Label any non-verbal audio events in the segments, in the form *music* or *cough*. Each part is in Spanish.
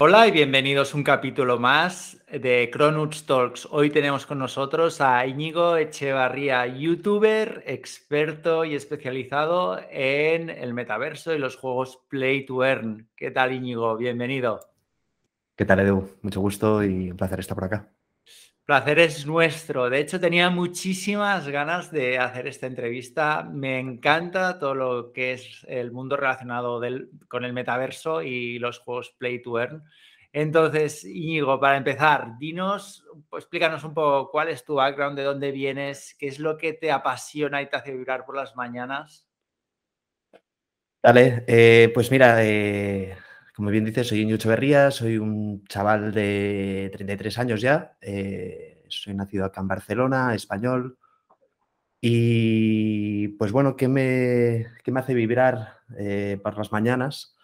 Hola y bienvenidos a un capítulo más de Cronuts Talks. Hoy tenemos con nosotros a Íñigo Echevarría, youtuber, experto y especializado en el metaverso y los juegos Play to Earn. ¿Qué tal Íñigo? Bienvenido. ¿Qué tal Edu? Mucho gusto y un placer estar por acá. Placer es nuestro. De hecho, tenía muchísimas ganas de hacer esta entrevista. Me encanta todo lo que es el mundo relacionado con el metaverso y los juegos Play to Earn. Entonces, Íñigo, para empezar, dinos, pues, explícanos un poco cuál es tu background, de dónde vienes, qué es lo que te apasiona y te hace vibrar por las mañanas. Dale, eh, pues mira, eh, como bien dices, soy Íñigo Echeverría, soy un chaval de 33 años ya, eh, soy nacido acá en Barcelona, español, y pues bueno, ¿qué me, me hace vibrar eh, por las mañanas?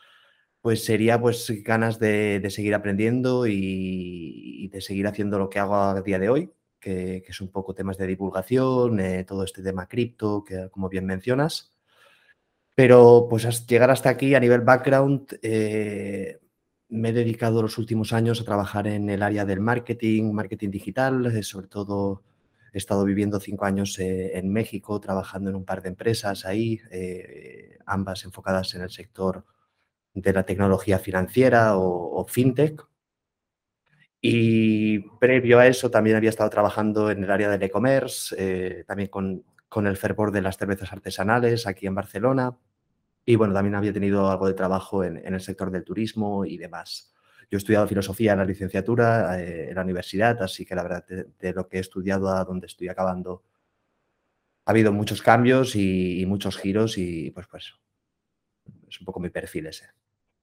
Pues sería pues ganas de, seguir aprendiendo y, de seguir haciendo lo que hago a día de hoy, que, que es un poco temas de divulgación, eh, todo este tema cripto, que como bien mencionas. Pero pues llegar hasta aquí a nivel background, eh, me he dedicado los últimos años a trabajar en el área del marketing, marketing digital, eh, sobre todo he estado viviendo cinco años eh, en México, trabajando en un par de empresas ahí, ambas enfocadas en el sector de la tecnología financiera o, fintech. Y previo a eso también había estado trabajando en el área del e-commerce, también con con el fervor de las cervezas artesanales aquí en Barcelona. Y bueno, también había tenido algo de trabajo en, el sector del turismo y demás. Yo he estudiado filosofía en la licenciatura eh, en la universidad, así que la verdad de, lo que he estudiado a donde estoy acabando ha habido muchos cambios y, y muchos giros y pues pues es un poco mi perfil ese.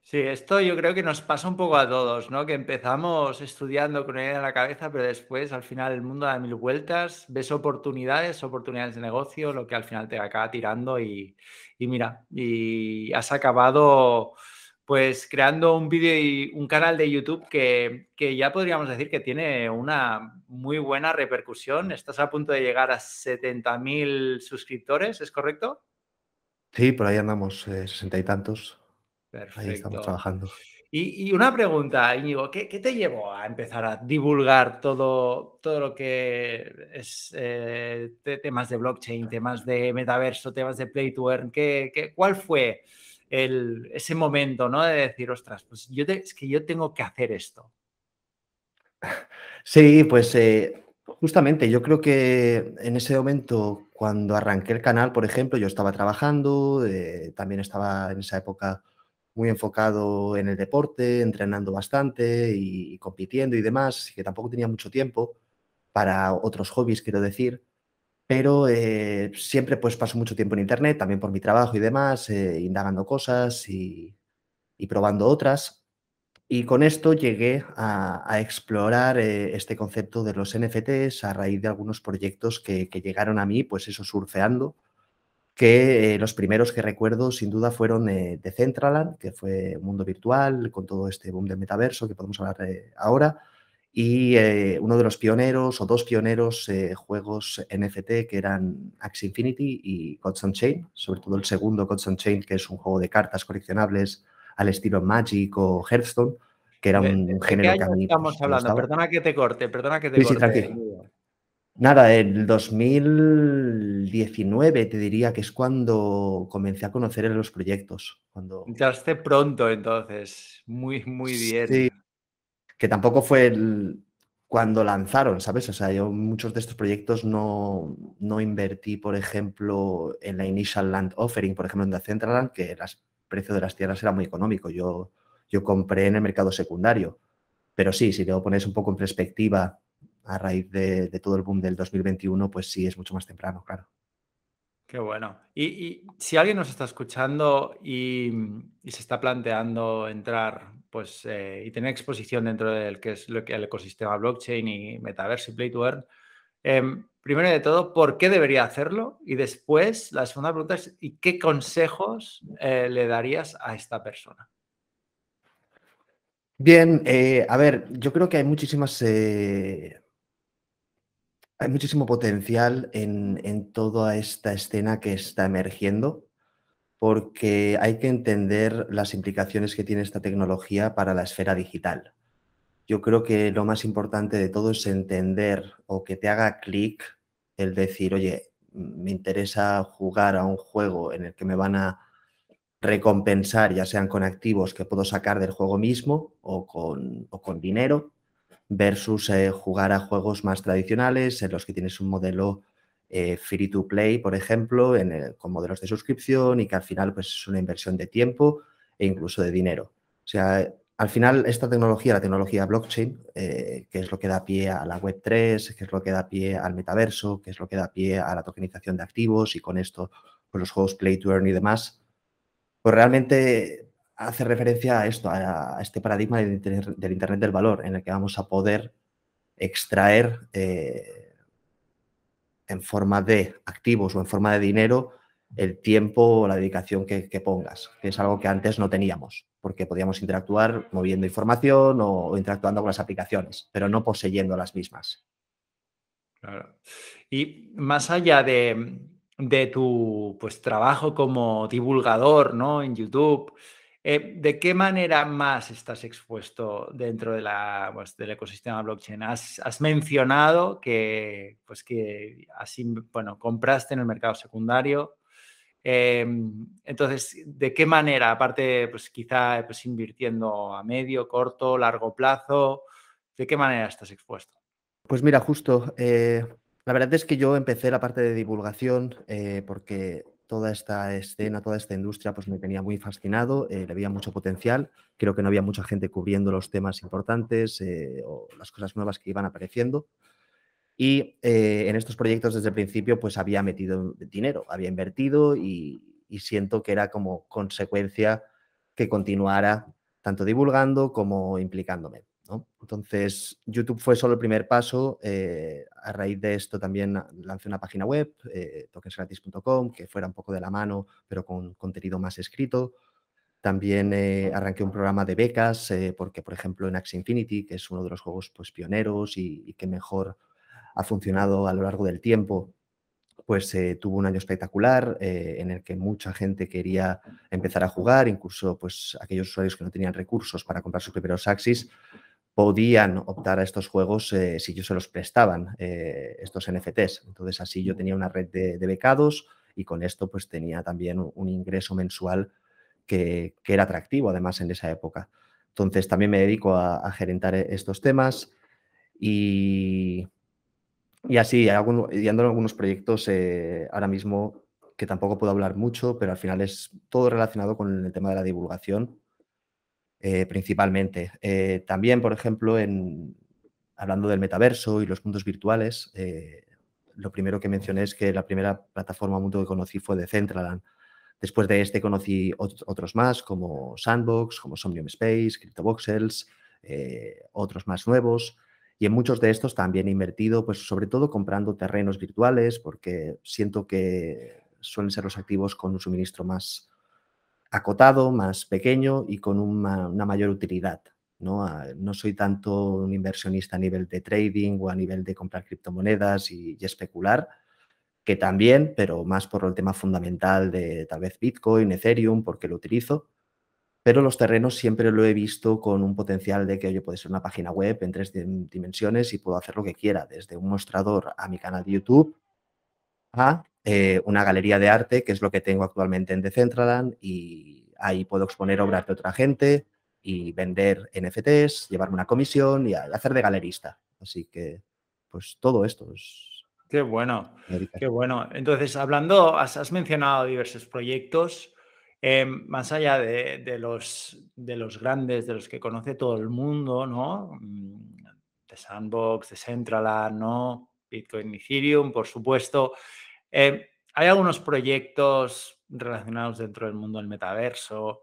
Sí, esto yo creo que nos pasa un poco a todos, ¿no? Que empezamos estudiando con idea en la cabeza, pero después al final el mundo da mil vueltas, ves oportunidades, oportunidades de negocio, lo que al final te acaba tirando y, mira, y has acabado pues creando un vídeo y un canal de YouTube que, que, ya podríamos decir que tiene una muy buena repercusión. Estás a punto de llegar a 70.000 suscriptores, ¿es correcto? Sí, por ahí andamos, eh, sesenta y tantos. Perfecto. Ahí estamos trabajando. Y, una pregunta, Íñigo, ¿qué, te llevó a empezar a divulgar todo, todo lo que es eh, temas de blockchain, temas de metaverso, temas de play to earn? ¿Qué, cuál fue el, ese momento ¿no? de decir, ostras, pues yo es que yo tengo que hacer esto? Sí, pues eh, justamente yo creo que en ese momento, cuando arranqué el canal, por ejemplo, yo estaba trabajando, eh, también estaba en esa época muy enfocado en el deporte, entrenando bastante y, compitiendo y demás, así que tampoco tenía mucho tiempo para otros hobbies, quiero decir, pero eh, siempre pues paso mucho tiempo en internet, también por mi trabajo y demás, eh, indagando cosas y, probando otras. Y con esto llegué a, explorar eh, este concepto de los NFTs a raíz de algunos proyectos que, que llegaron a mí, pues eso, surfeando que eh, los primeros que recuerdo sin duda fueron eh, de Centraland, que fue un mundo virtual con todo este boom del metaverso que podemos hablar ahora, y eh, uno de los pioneros o dos pioneros juegos NFT que eran Axie Infinity y Gods Chain, sobre todo el segundo Gods Chain, que es un juego de cartas coleccionables al estilo Magic o Hearthstone, que era un género que a mí... Estamos pues, hablando, perdona que te corte, perdona que te corte. Nada, el 2019 te diría que es cuando comencé a conocer los proyectos. Cuando... Entraste pronto entonces, muy, muy bien. Sí, que tampoco fue cuando lanzaron, ¿sabes? O sea, yo muchos de estos proyectos no, no invertí, por ejemplo, en la Initial Land Offering, por ejemplo, en The Centraland, que el precio de las tierras era muy económico. Yo, yo compré en el mercado secundario. Pero sí, si lo pones un poco en perspectiva a raíz de, todo el boom del 2021, pues sí, es mucho más temprano, claro. Qué bueno. Y, si alguien nos está escuchando y, se está planteando entrar pues, eh, y tener exposición dentro del que es lo que el ecosistema blockchain y metaverso y play to earn, em, primero de todo, ¿por qué debería hacerlo? Y después, la segunda pregunta es, ¿y qué consejos eh, le darías a esta persona? Bien, eh, a ver, yo creo que hay muchísimas hay muchísimo potencial en, toda esta escena que está emergiendo. porque hay que entender las implicaciones que tiene esta tecnología para la esfera digital. Yo creo que lo más importante de todo es entender o que te haga clic el decir, oye, me interesa jugar a un juego en el que me van a recompensar, ya sean con activos que puedo sacar del juego mismo o con, con dinero, versus eh, jugar a juegos más tradicionales en los que tienes un modelo eh, free to play, por ejemplo, con modelos de suscripción y que al final pues, es una inversión de tiempo e incluso de dinero. O sea, al final esta tecnología, la tecnología blockchain, eh, que es lo que da pie a la Web3, que es lo que da pie al metaverso, que es lo que da pie a la tokenización de activos y con esto pues, los juegos play to earn y demás, pues realmente hace referencia a esto, a, este paradigma del internet, del Valor, en el que vamos a poder extraer eh, en forma de activos o en forma de dinero el tiempo o la dedicación que, pongas, que es algo que antes no teníamos, porque podíamos interactuar moviendo información o, interactuando con las aplicaciones, pero no poseyendo las mismas. Claro. Y más allá de, de tu pues, trabajo como divulgador ¿no? en YouTube, eh, ¿de qué manera más estás expuesto dentro pues, del ecosistema blockchain? Has, mencionado que, pues, que bueno, compraste en el mercado secundario. Em, entonces, ¿de qué manera, aparte, pues quizá pues, invirtiendo a medio, corto, largo plazo, ¿de qué manera estás expuesto? Pues mira, justo, eh, la verdad es que yo empecé la parte de divulgación eh, porque toda esta escena, toda esta industria, pues me tenía muy fascinado, eh, le veía mucho potencial. Creo que no había mucha gente cubriendo los temas importantes eh, o las cosas nuevas que iban apareciendo. Y en estos proyectos desde el principio, pues había metido dinero, había invertido y siento que era como consecuencia que continuara tanto divulgando como implicándome. Entonces, YouTube fue solo el primer paso. Eh, a raíz de esto también lancé una página web, eh, tokensgratis.com, que fuera un poco de la mano, pero con contenido más escrito. También eh, arranqué un programa de becas, porque, por ejemplo, en Axie Infinity, que es uno de los juegos pues, pioneros y, que mejor ha funcionado a lo largo del tiempo, pues tuvo un año espectacular en el que mucha gente quería empezar a jugar, incluso pues aquellos usuarios que no tenían recursos para comprar sus primeros Axis, podían optar a estos juegos eh, si yo se los prestaban, eh, estos NFTs. Entonces así yo tenía una red de, becados y con esto pues tenía también un, ingreso mensual que, era atractivo además en esa época. Entonces también me dedico a, gerentar estos temas y, y así, y ando en algunos proyectos eh, ahora mismo que tampoco puedo hablar mucho, pero al final es todo relacionado con el tema de la divulgación eh, principalmente. Eh, también, por ejemplo, en, hablando del metaverso y los mundos virtuales, eh, lo primero que mencioné es que la primera plataforma mundo que conocí fue de Centraland. Después de este conocí otros más como Sandbox, como Somnium Space, CryptoVoxels, otros más nuevos. Y en muchos de estos también he invertido, pues sobre todo comprando terrenos virtuales, porque siento que suelen ser los activos con un suministro más, acotado, más pequeño y con una, mayor utilidad. ¿no? Ah, no soy tanto un inversionista a nivel de trading o a nivel de comprar criptomonedas y, especular, que también, pero más por el tema fundamental de tal vez Bitcoin, Ethereum, porque lo utilizo. Pero los terrenos siempre lo he visto con un potencial de que, oye, puede ser una página web en tres dimensiones y puedo hacer lo que quiera, desde un mostrador a mi canal de YouTube a eh, una galería de arte, que es lo que tengo actualmente en Decentraland, y ahí puedo exponer obras de otra gente y vender NFTs, llevarme una comisión y hacer de galerista. Así que, pues todo esto es... Qué bueno, qué bueno. Entonces, hablando, has, mencionado diversos proyectos, em, más allá de, los, de los grandes, de los que conoce todo el mundo, ¿no? Mm, de Sandbox, de Decentraland, ¿no? Bitcoin, Ethereum, por supuesto. Eh, ¿Hay algunos proyectos relacionados dentro del mundo del metaverso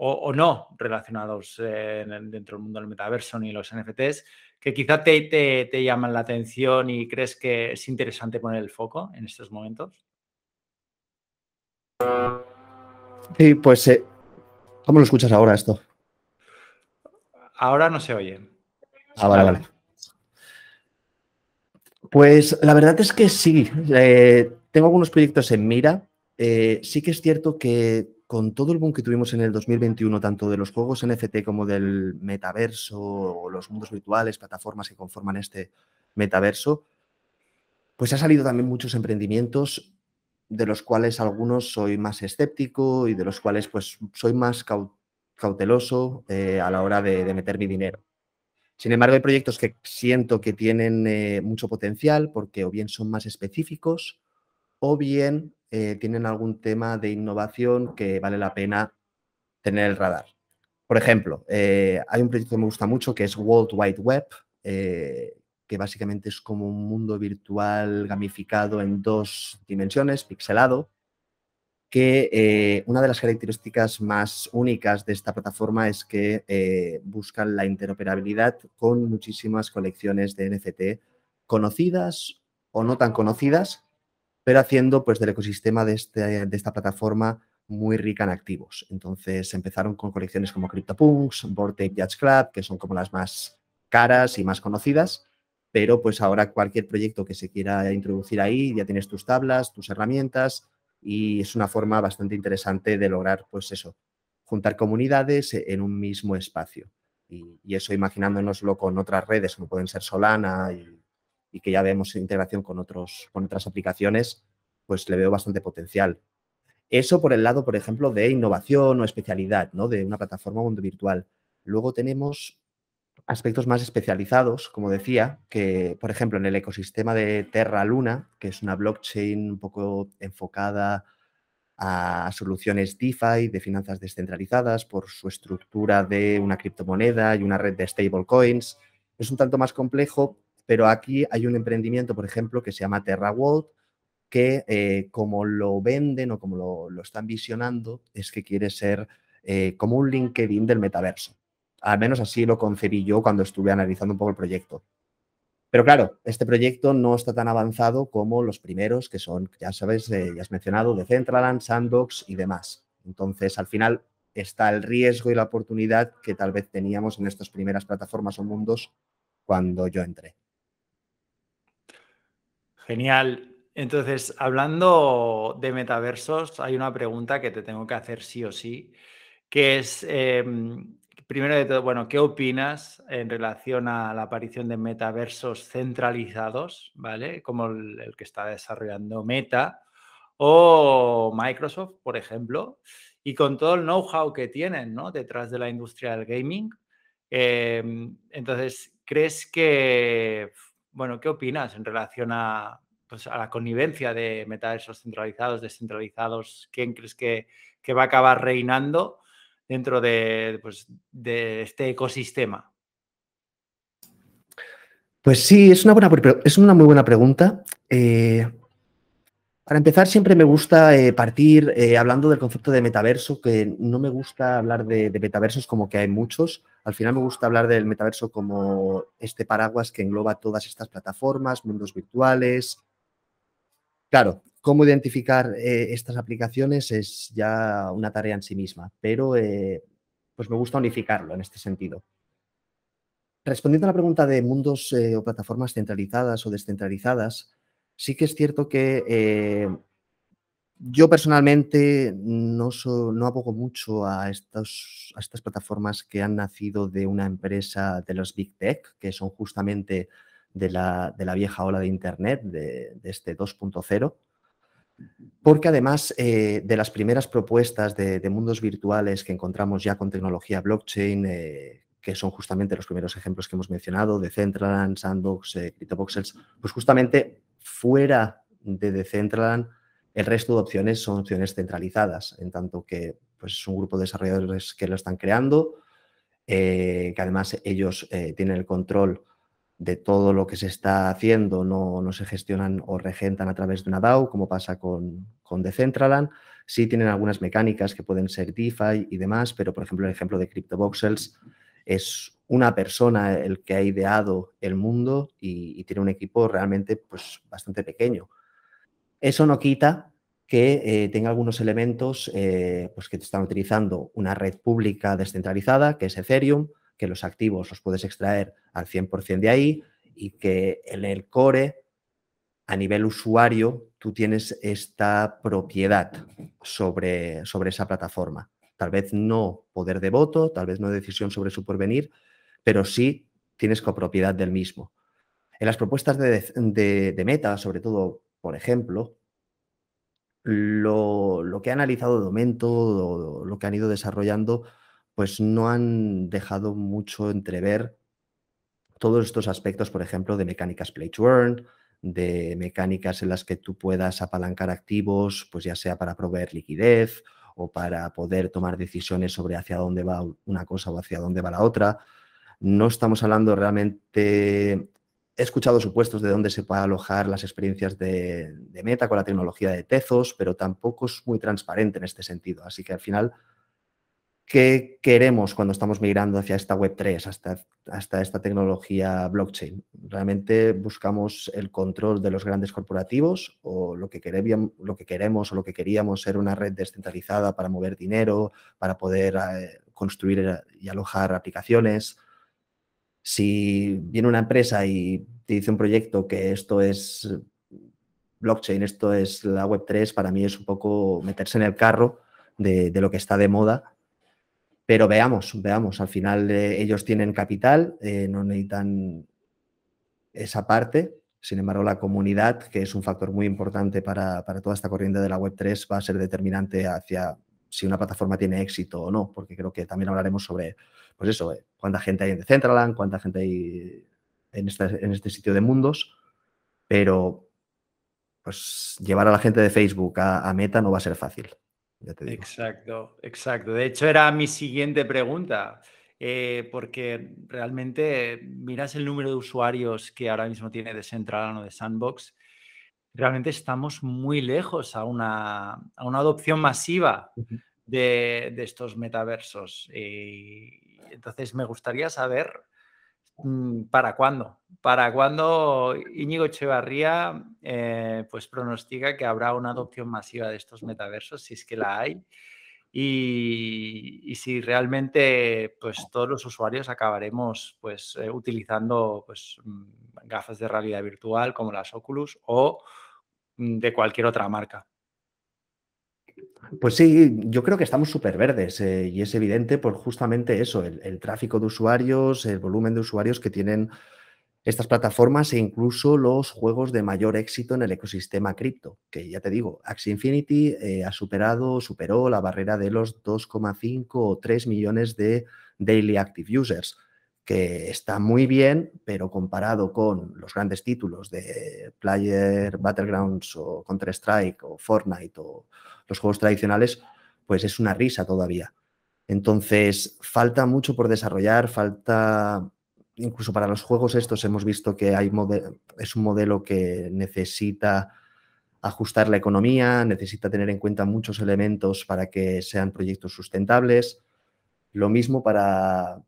o, no relacionados eh, dentro del mundo del metaverso ni los NFTs que quizá te, te, llaman la atención y crees que es interesante poner el foco en estos momentos? Sí, pues, eh, ¿cómo lo escuchas ahora esto? Ahora no se oye. Ah, vale, vale. Pues la verdad es que sí. Eh, tengo algunos proyectos en mira. Eh, sí que es cierto que con todo el boom que tuvimos en el 2021, tanto de los juegos NFT como del metaverso o los mundos virtuales, plataformas que conforman este metaverso, pues ha salido también muchos emprendimientos de los cuales algunos soy más escéptico y de los cuales pues soy más cauteloso eh, a la hora de, meter mi dinero. Sin embargo, hay proyectos que siento que tienen eh, mucho potencial porque o bien son más específicos o bien eh, tienen algún tema de innovación que vale la pena tener el radar. Por ejemplo, hay un proyecto que me gusta mucho que es World Wide Web, que básicamente es como un mundo virtual gamificado en dos dimensiones, pixelado, que eh, una de las características más únicas de esta plataforma es que eh, buscan la interoperabilidad con muchísimas colecciones de NFT conocidas o no tan conocidas, pero haciendo pues del ecosistema de, este, de esta plataforma muy rica en activos. Entonces empezaron con colecciones como CryptoPunks, Ape Yacht Club, que son como las más caras y más conocidas, pero pues ahora cualquier proyecto que se quiera introducir ahí, ya tienes tus tablas, tus herramientas y es una forma bastante interesante de lograr pues eso, juntar comunidades en un mismo espacio. Y, eso imaginándonoslo con otras redes como pueden ser Solana y, que ya vemos integración con, otros, con otras aplicaciones, pues le veo bastante potencial. Eso por el lado, por ejemplo, de innovación o especialidad, ¿no? De una plataforma mundo virtual. Luego tenemos aspectos más especializados, como decía, que por ejemplo en el ecosistema de Terra Luna, que es una blockchain un poco enfocada a soluciones DeFi, de finanzas descentralizadas, por su estructura de una criptomoneda y una red de stablecoins. Es un tanto más complejo, pero aquí hay un emprendimiento, por ejemplo, que se llama Terra World, que eh, como lo venden o como lo, están visionando, es que quiere ser eh, como un LinkedIn del metaverso. Al menos así lo concebí yo cuando estuve analizando un poco el proyecto. Pero claro, este proyecto no está tan avanzado como los primeros, que son, ya sabes, eh, ya has mencionado, Decentraland, Sandbox y demás. Entonces, al final está el riesgo y la oportunidad que tal vez teníamos en estas primeras plataformas o mundos cuando yo entré. Genial. Entonces, hablando de metaversos, hay una pregunta que te tengo que hacer sí o sí, que es, em, primero de todo, bueno, ¿qué opinas en relación a la aparición de metaversos centralizados, ¿vale? Como el, que está desarrollando Meta o Microsoft, por ejemplo, y con todo el know-how que tienen. Detrás de la industria del gaming. Em, entonces, ¿crees que, bueno, qué opinas en relación a, pues, a la connivencia de metaversos centralizados, descentralizados? ¿Quién crees que, que va a acabar reinando? dentro de, pues, de este ecosistema? Pues sí, es una, buena, es una muy buena pregunta. Eh, para empezar, siempre me gusta eh, partir eh, hablando del concepto de metaverso, que no me gusta hablar de, metaversos como que hay muchos. Al final me gusta hablar del metaverso como este paraguas que engloba todas estas plataformas, mundos virtuales. Claro, Cómo identificar eh, estas aplicaciones es ya una tarea en sí misma, pero pues me gusta unificarlo en este sentido. Respondiendo a la pregunta de mundos o plataformas centralizadas o descentralizadas, sí que es cierto que yo personalmente no, no abogo mucho a, estas plataformas que han nacido de una empresa de los Big Tech, que son justamente de la, vieja ola de Internet, de, de este 2.0 porque además eh, de las primeras propuestas de, mundos virtuales que encontramos ya con tecnología blockchain, eh, que son justamente los primeros ejemplos que hemos mencionado, Decentraland, Sandbox, eh, CryptoVoxels, pues justamente fuera de Decentraland, el resto de opciones son opciones centralizadas, en tanto que pues, es un grupo de desarrolladores que lo están creando, que además ellos tienen el control de todo lo que se está haciendo no, se gestionan o regentan a través de una DAO, como pasa con, con Decentraland. Sí tienen algunas mecánicas que pueden ser DeFi y demás, pero por ejemplo el ejemplo de CryptoVoxels es una persona el que ha ideado el mundo y, tiene un equipo realmente pues, bastante pequeño. Eso no quita que eh, tenga algunos elementos eh, pues que están utilizando una red pública descentralizada, que es Ethereum, que los activos los puedes extraer al 100% de ahí y que en el core, a nivel usuario, tú tienes esta propiedad sobre, sobre esa plataforma. Tal vez no poder de voto, tal vez no decisión sobre su porvenir, pero sí tienes copropiedad del mismo. En las propuestas de, Meta, sobre todo, por ejemplo, lo, que ha analizado de momento, lo que han ido desarrollando, pues no han dejado mucho entrever todos estos aspectos, por ejemplo, de mecánicas play to earn, de mecánicas en las que tú puedas apalancar activos, pues ya sea para proveer liquidez o para poder tomar decisiones sobre hacia dónde va una cosa o hacia dónde va la otra. No estamos hablando realmente He escuchado supuestos de dónde se puede alojar las experiencias de, Meta con la tecnología de Tezos, pero tampoco es muy transparente en este sentido. Así que al final, ¿qué queremos cuando estamos migrando hacia esta Web3, hasta, hasta esta tecnología blockchain? ¿Realmente buscamos el control de los grandes corporativos o lo que, queremos, lo que queremos o lo que queríamos ser una red descentralizada para mover dinero, para poder eh, construir y alojar aplicaciones? Si viene una empresa y te dice un proyecto que esto es blockchain, esto es la Web3, para mí es un poco meterse en el carro de, lo que está de moda. Pero veamos, veamos, al final eh, ellos tienen capital, eh, no necesitan esa parte. Sin embargo, la comunidad, que es un factor muy importante para, para toda esta corriente de la Web3, va a ser determinante hacia si una plataforma tiene éxito o no, porque creo que también hablaremos sobre pues eso, eh, cuánta gente hay en Decentraland, cuánta gente hay en este, en este sitio de mundos, pero pues llevar a la gente de Facebook a, Meta no va a ser fácil. Exacto, exacto. De hecho, era mi siguiente pregunta, eh, porque realmente miras el número de usuarios que ahora mismo tiene Decentraland o de Sandbox, realmente estamos muy lejos a una, a una adopción masiva de, de, estos metaversos. Y, entonces me gustaría saber mm, para cuándo, para cuándo Íñigo Echevarría eh, pues pronostica que habrá una adopción masiva de estos metaversos, si es que la hay, y, si realmente pues todos los usuarios acabaremos pues eh, utilizando pues mm, gafas de realidad virtual como las Oculus o mm, de cualquier otra marca. Pues sí, yo creo que estamos súper verdes eh, y es evidente por justamente eso, el, tráfico de usuarios, el volumen de usuarios que tienen estas plataformas e incluso los juegos de mayor éxito en el ecosistema cripto, que ya te digo, Axie Infinity eh, ha superado, superó la barrera de los 2,5 o 3 millones de daily active users, que está muy bien, pero comparado con los grandes títulos de Player Battlegrounds o Counter-Strike o Fortnite o los juegos tradicionales, pues es una risa todavía. Entonces, falta mucho por desarrollar, falta, incluso para los juegos estos hemos visto que hay es un modelo que necesita ajustar la economía, necesita tener en cuenta muchos elementos para que sean proyectos sustentables. Lo mismo para,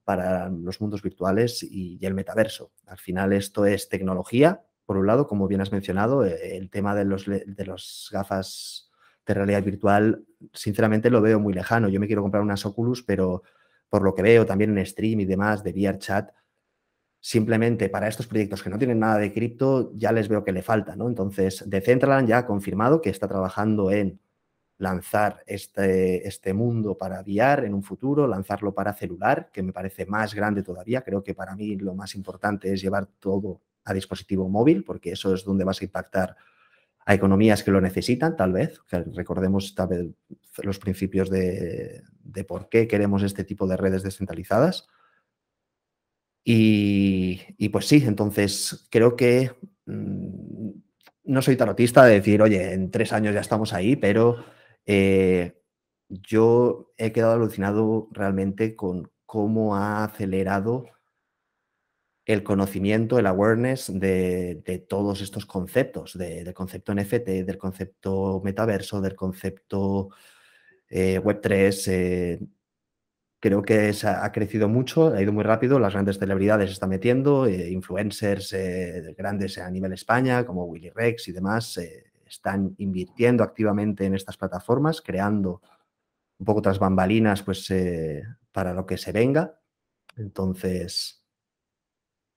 los mundos virtuales y, el metaverso. Al final esto es tecnología, por un lado, como bien has mencionado, el tema de los, de los gafas de realidad virtual, sinceramente lo veo muy lejano. Yo me quiero comprar unas Oculus, pero por lo que veo también en stream y demás de VRChat, simplemente para estos proyectos que no tienen nada de cripto, ya les veo que le falta, ¿no? Entonces, Decentraland ya ha confirmado que está trabajando en lanzar este, este mundo para VR en un futuro, lanzarlo para celular, que me parece más grande todavía. Creo que para mí lo más importante es llevar todo a dispositivo móvil, porque eso es donde vas a impactar a economías que lo necesitan, tal vez, recordemos tal vez los principios de, por qué queremos este tipo de redes descentralizadas. Y, pues sí, entonces creo que mm, no soy tarotista de decir, oye, en tres años ya estamos ahí, pero eh, yo he quedado alucinado realmente con cómo ha acelerado el conocimiento, el awareness de, todos estos conceptos, del concepto NFT, del concepto metaverso, del concepto eh, Web3. Eh, creo que ha crecido mucho, ha ido muy rápido, las grandes celebridades se están metiendo, influencers grandes a nivel España, como Willy Rex y demás, están invirtiendo activamente en estas plataformas, creando un poco otras bambalinas pues, para lo que se venga. Entonces,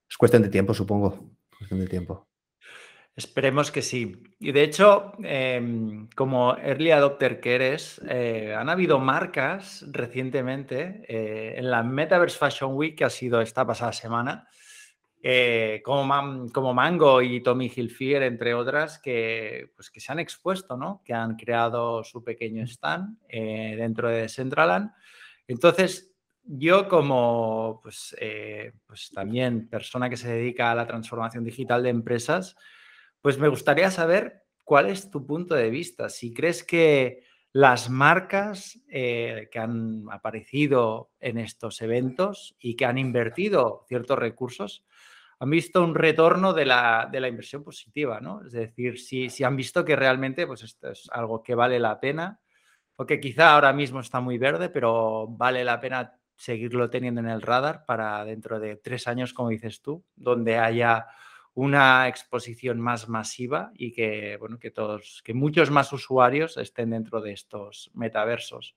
es cuestión de tiempo, supongo. Cuestión de tiempo. Esperemos que sí. Y de hecho, em, como early adopter que eres, eh, han habido marcas recientemente eh, en la Metaverse Fashion Week, que ha sido esta pasada semana, eh, como, como, Mango y Tommy Hilfiger, entre otras, que, pues, que se han expuesto, ¿no? que han creado su pequeño stand dentro de Centraland. Entonces, yo como pues, pues también persona que se dedica a la transformación digital de empresas, pues me gustaría saber cuál es tu punto de vista. Si crees que las marcas eh, que han aparecido en estos eventos y que han invertido ciertos recursos han visto un retorno de la, inversión positiva, ¿no? Es decir, si, si, han visto que realmente pues esto es algo que vale la pena, porque quizá ahora mismo está muy verde, pero vale la pena seguirlo teniendo en el radar para dentro de tres años, como dices tú, donde haya una exposición más masiva y que, bueno, que todos, que muchos más usuarios estén dentro de estos metaversos.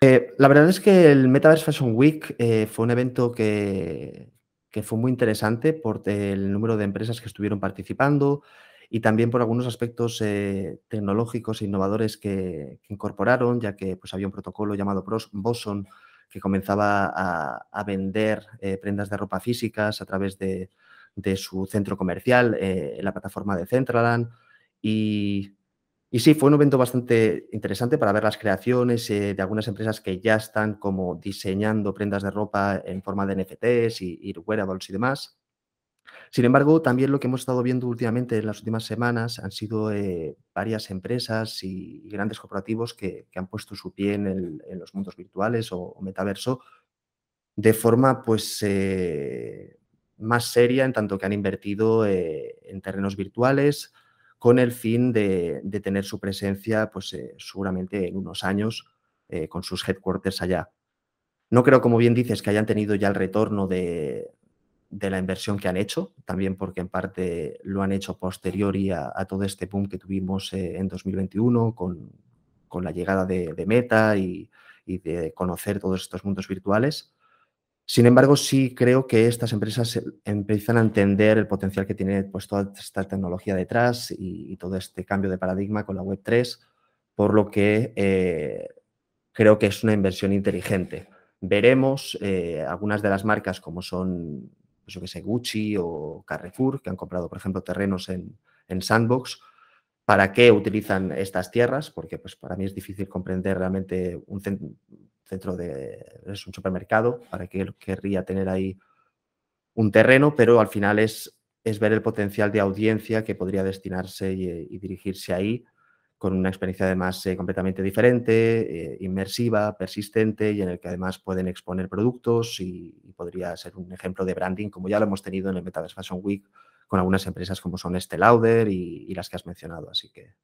Eh, la verdad es que el Metaverse Fashion Week eh, fue un evento que, que, fue muy interesante por el número de empresas que estuvieron participando y también por algunos aspectos eh, tecnológicos e innovadores que, incorporaron, ya que pues, había un protocolo llamado Boson que comenzaba a, vender prendas de ropa físicas a través de, de su centro comercial eh, en la plataforma de Centraland. Y, y, sí, fue un evento bastante interesante para ver las creaciones eh, de algunas empresas que ya están como diseñando prendas de ropa en forma de NFTs y, y wearables y demás. Sin embargo, también lo que hemos estado viendo últimamente en las últimas semanas han sido eh, varias empresas y, grandes corporativos que, han puesto su pie en, los mundos virtuales o, metaverso de forma pues más seria en tanto que han invertido eh, en terrenos virtuales con el fin de, tener su presencia pues, eh, seguramente en unos años eh, con sus headquarters allá. No creo, como bien dices, que hayan tenido ya el retorno de, la inversión que han hecho, también porque en parte lo han hecho posteriori a, todo este boom que tuvimos en 2021 con, la llegada de, Meta y, y, de conocer todos estos mundos virtuales. Sin embargo, sí creo que estas empresas empiezan a entender el potencial que tiene pues, toda esta tecnología detrás y, todo este cambio de paradigma con la Web3, por lo que eh, creo que es una inversión inteligente. Veremos eh, algunas de las marcas como son, pues, que sé, Gucci o Carrefour, que han comprado, por ejemplo, terrenos en, Sandbox, para qué utilizan estas tierras, porque pues, para mí es difícil comprender realmente un, dentro de es un supermercado, para que querría tener ahí un terreno, pero al final es, es ver el potencial de audiencia que podría destinarse y, dirigirse ahí con una experiencia además eh, completamente diferente, eh, inmersiva, persistente y en el que además pueden exponer productos y, podría ser un ejemplo de branding como ya lo hemos tenido en el Metaverse Fashion Week con algunas empresas como son Estée Lauder y, y las que has mencionado. Así que,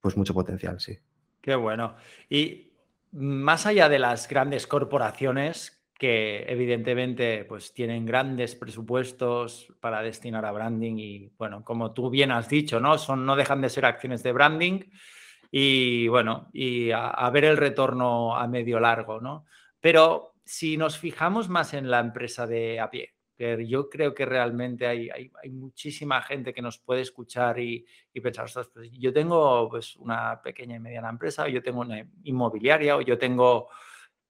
pues mucho potencial, sí. Qué bueno. Y más allá de las grandes corporaciones que evidentemente pues tienen grandes presupuestos para destinar a branding y bueno, como tú bien has dicho, ¿no? Son, no dejan de ser acciones de branding y bueno, y a, ver el retorno a medio largo, ¿no? Pero si nos fijamos más en la empresa de a pie, yo creo que realmente hay, hay, muchísima gente que nos puede escuchar y, pensar, pues yo tengo pues, una pequeña y mediana empresa, o yo tengo una inmobiliaria, o yo tengo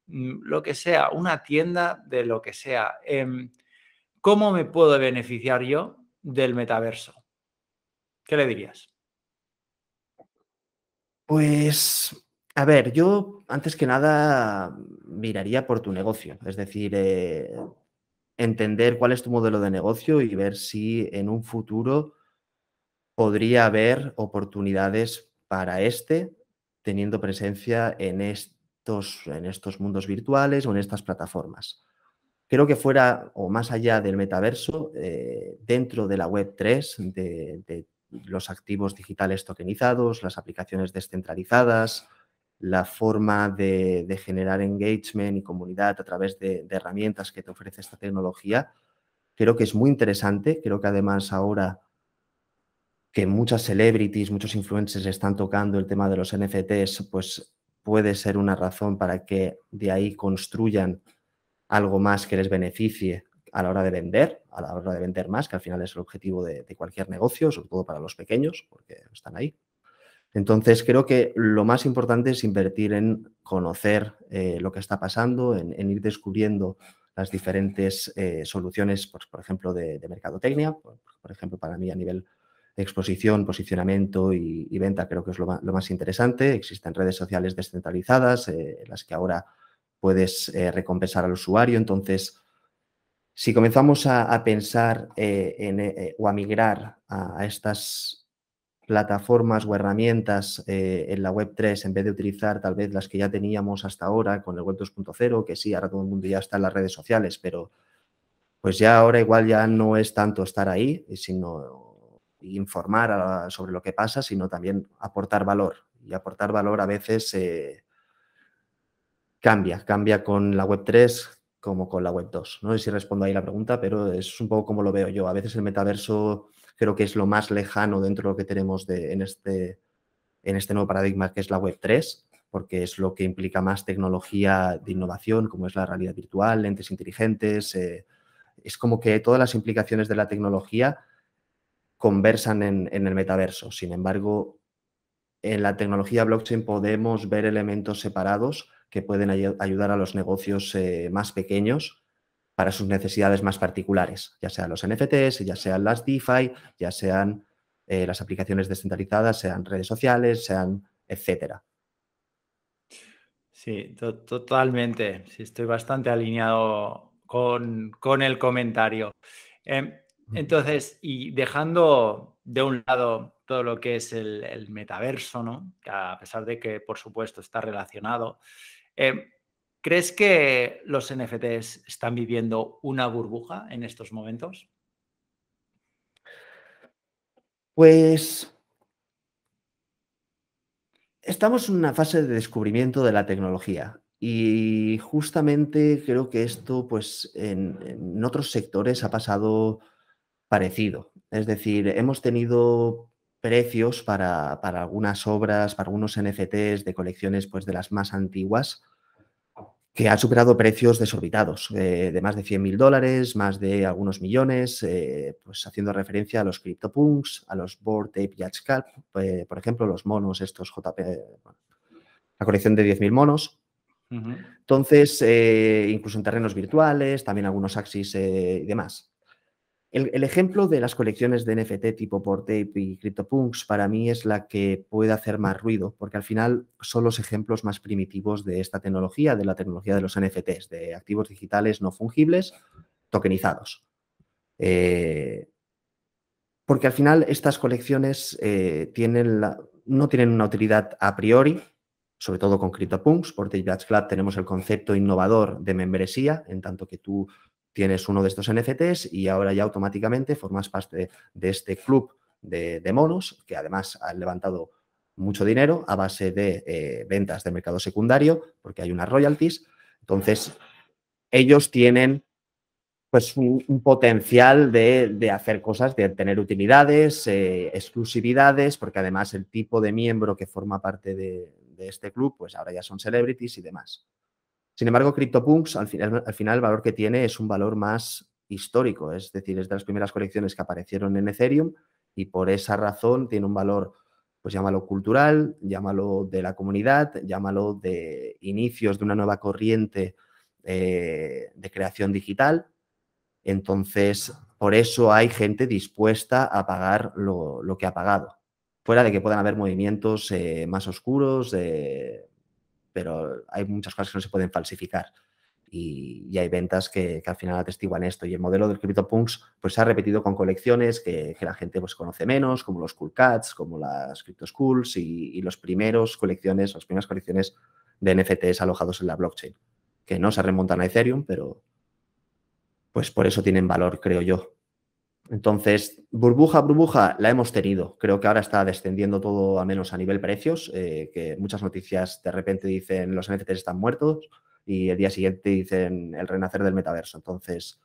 mm, lo que sea, una tienda de lo que sea. Em, ¿Cómo me puedo beneficiar yo del metaverso? ¿Qué le dirías? Pues, a ver, yo antes que nada miraría por tu negocio, es decir, eh, entender cuál es tu modelo de negocio y ver si en un futuro podría haber oportunidades para este teniendo presencia en estos, en estos mundos virtuales o en estas plataformas. Creo que fuera o más allá del metaverso, eh, dentro de la Web 3, de los activos digitales tokenizados, las aplicaciones descentralizadas, la forma de, generar engagement y comunidad a través de, herramientas que te ofrece esta tecnología, creo que es muy interesante. Creo que además ahora que muchas celebrities, muchos influencers están tocando el tema de los NFTs, pues puede ser una razón para que de ahí construyan algo más que les beneficie a la hora de vender, a la hora de vender más, que al final es el objetivo de, cualquier negocio, sobre todo para los pequeños, porque están ahí. Entonces, creo que lo más importante es invertir en conocer eh, lo que está pasando, en, ir descubriendo las diferentes eh, soluciones, pues, por ejemplo, de, mercadotecnia, por, ejemplo, para mí a nivel de exposición, posicionamiento y, venta, creo que es lo más, interesante. Existen redes sociales descentralizadas, eh, las que ahora puedes recompensar al usuario. Entonces, si comenzamos a, pensar en, o a migrar a estas plataformas o herramientas eh, en la web 3 en vez de utilizar tal vez las que ya teníamos hasta ahora con el web 2.0, que sí, ahora todo el mundo ya está en las redes sociales, pero pues ya ahora igual ya no es tanto estar ahí, sino informar sobre lo que pasa, sino también aportar valor. Y aportar valor a veces eh, cambia, cambia con la web 3 como con la web 2. No sé si respondo ahí la pregunta, pero es un poco como lo veo yo. A veces el metaverso creo que es lo más lejano dentro de lo que tenemos en, este, en este nuevo paradigma que es la Web 3, porque es lo que implica más tecnología de innovación, como es la realidad virtual, lentes inteligentes. Eh, es como que todas las implicaciones de la tecnología conversan en, el metaverso. Sin embargo, en la tecnología blockchain podemos ver elementos separados que pueden ayudar a los negocios eh, más pequeños para sus necesidades más particulares, ya sean los NFTs, ya sean las DeFi, ya sean eh, las aplicaciones descentralizadas, sean redes sociales, sean etcétera. Sí, totalmente. Sí, estoy bastante alineado con, el comentario. Em, entonces, y dejando de un lado todo lo que es el, metaverso, ¿no? a pesar de que, por supuesto, está relacionado, em, ¿Crees que los NFTs están viviendo una burbuja en estos momentos? Pues estamos en una fase de descubrimiento de la tecnología y justamente creo que esto pues en, otros sectores ha pasado parecido. Es decir, hemos tenido precios para, para, algunas obras, para algunos NFTs de colecciones pues de las más antiguas que ha superado precios desorbitados, eh, de más de 100 mil dólares, más de algunos millones, eh, pues haciendo referencia a los CryptoPunks, a los Board Ape Yacht Scalp, eh, por ejemplo, los monos estos JP, la colección de 10.000 monos. Entonces, incluso en terrenos virtuales, también algunos Axis y demás. El, ejemplo de las colecciones de NFT tipo Portape y CryptoPunks para mí es la que puede hacer más ruido, porque al final son los ejemplos más primitivos de esta tecnología, de la tecnología de los NFTs, de activos digitales no fungibles, tokenizados. Eh, porque al final estas colecciones eh, no tienen una utilidad a priori, sobre todo con CryptoPunks. Por Dave Club tenemos el concepto innovador de membresía, en tanto que tú tienes uno de estos NFTs y ahora ya automáticamente formas parte de este club de, monos que además han levantado mucho dinero a base de eh, ventas de mercado secundario porque hay unas royalties. Entonces, ellos tienen pues un, potencial de, hacer cosas, de tener utilidades, eh, exclusividades, porque además el tipo de miembro que forma parte de, de este club, pues ahora ya son celebrities y demás. Sin embargo, CryptoPunks, al final, al final el valor que tiene es un valor más histórico, es decir, es de las primeras colecciones que aparecieron en Ethereum y por esa razón tiene un valor, pues llámalo cultural, llámalo de la comunidad, llámalo de inicios de una nueva corriente eh, de creación digital. Entonces, por eso hay gente dispuesta a pagar lo, que ha pagado. Fuera de que puedan haber movimientos eh, más oscuros, de pero hay muchas cosas que no se pueden falsificar. Y, hay ventas que, al final atestiguan esto. Y el modelo del CryptoPunks pues, se ha repetido con colecciones que, la gente pues, conoce menos, como los Cool Cats, como las Crypto Schools y, los primeros colecciones, las primeras colecciones de NFTs alojados en la blockchain, que no se remontan a Ethereum, pero pues por eso tienen valor, creo yo. Entonces, burbuja, burbuja, la hemos tenido. Creo que ahora está descendiendo todo, al menos a nivel precios, eh, que muchas noticias de repente dicen los NFTs están muertos y el día siguiente dicen el renacer del metaverso. Entonces,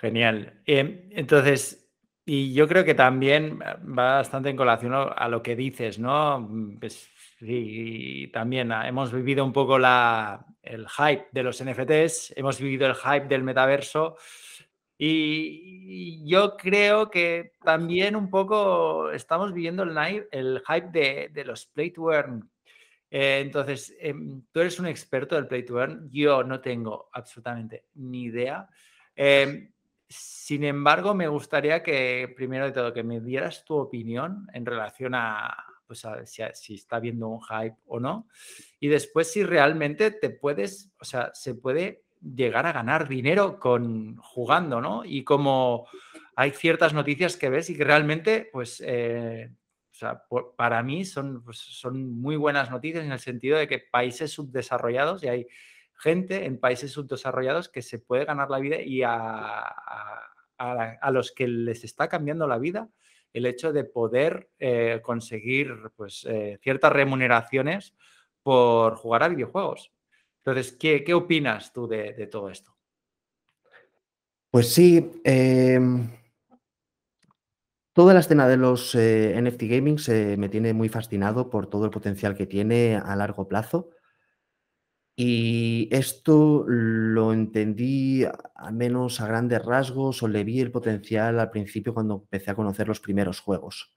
Genial. Em, entonces, Y yo creo que también va bastante en colación a lo que dices, ¿no? Pues, sí, también hemos vivido un poco la, el hype de los NFTs, hemos vivido el hype del metaverso y yo creo que también un poco estamos viviendo el, el hype de, de los play to earn. Eh, entonces, em, tú eres un experto del play to earn, yo no tengo absolutamente ni idea. Em, sin embargo, me gustaría que, primero de todo, que me dieras tu opinión en relación a, pues si, está viendo un hype o no. Y después, si realmente te puedes, o sea, se puede llegar a ganar dinero con jugando, ¿no? Y como hay ciertas noticias que ves y que realmente, pues, eh, o sea, para mí son, pues, son muy buenas noticias en el sentido de que países subdesarrollados y hay gente en países subdesarrollados que se puede ganar la vida y a, los que les está cambiando la vida el hecho de poder eh, conseguir pues, eh, ciertas remuneraciones por jugar a videojuegos. Entonces, ¿qué, opinas tú de, todo esto? Pues sí, em, toda la escena de los eh, NFT gaming me tiene muy fascinado por todo el potencial que tiene a largo plazo. Y esto lo entendí al menos a grandes rasgos o le vi el potencial al principio cuando empecé a conocer los primeros juegos.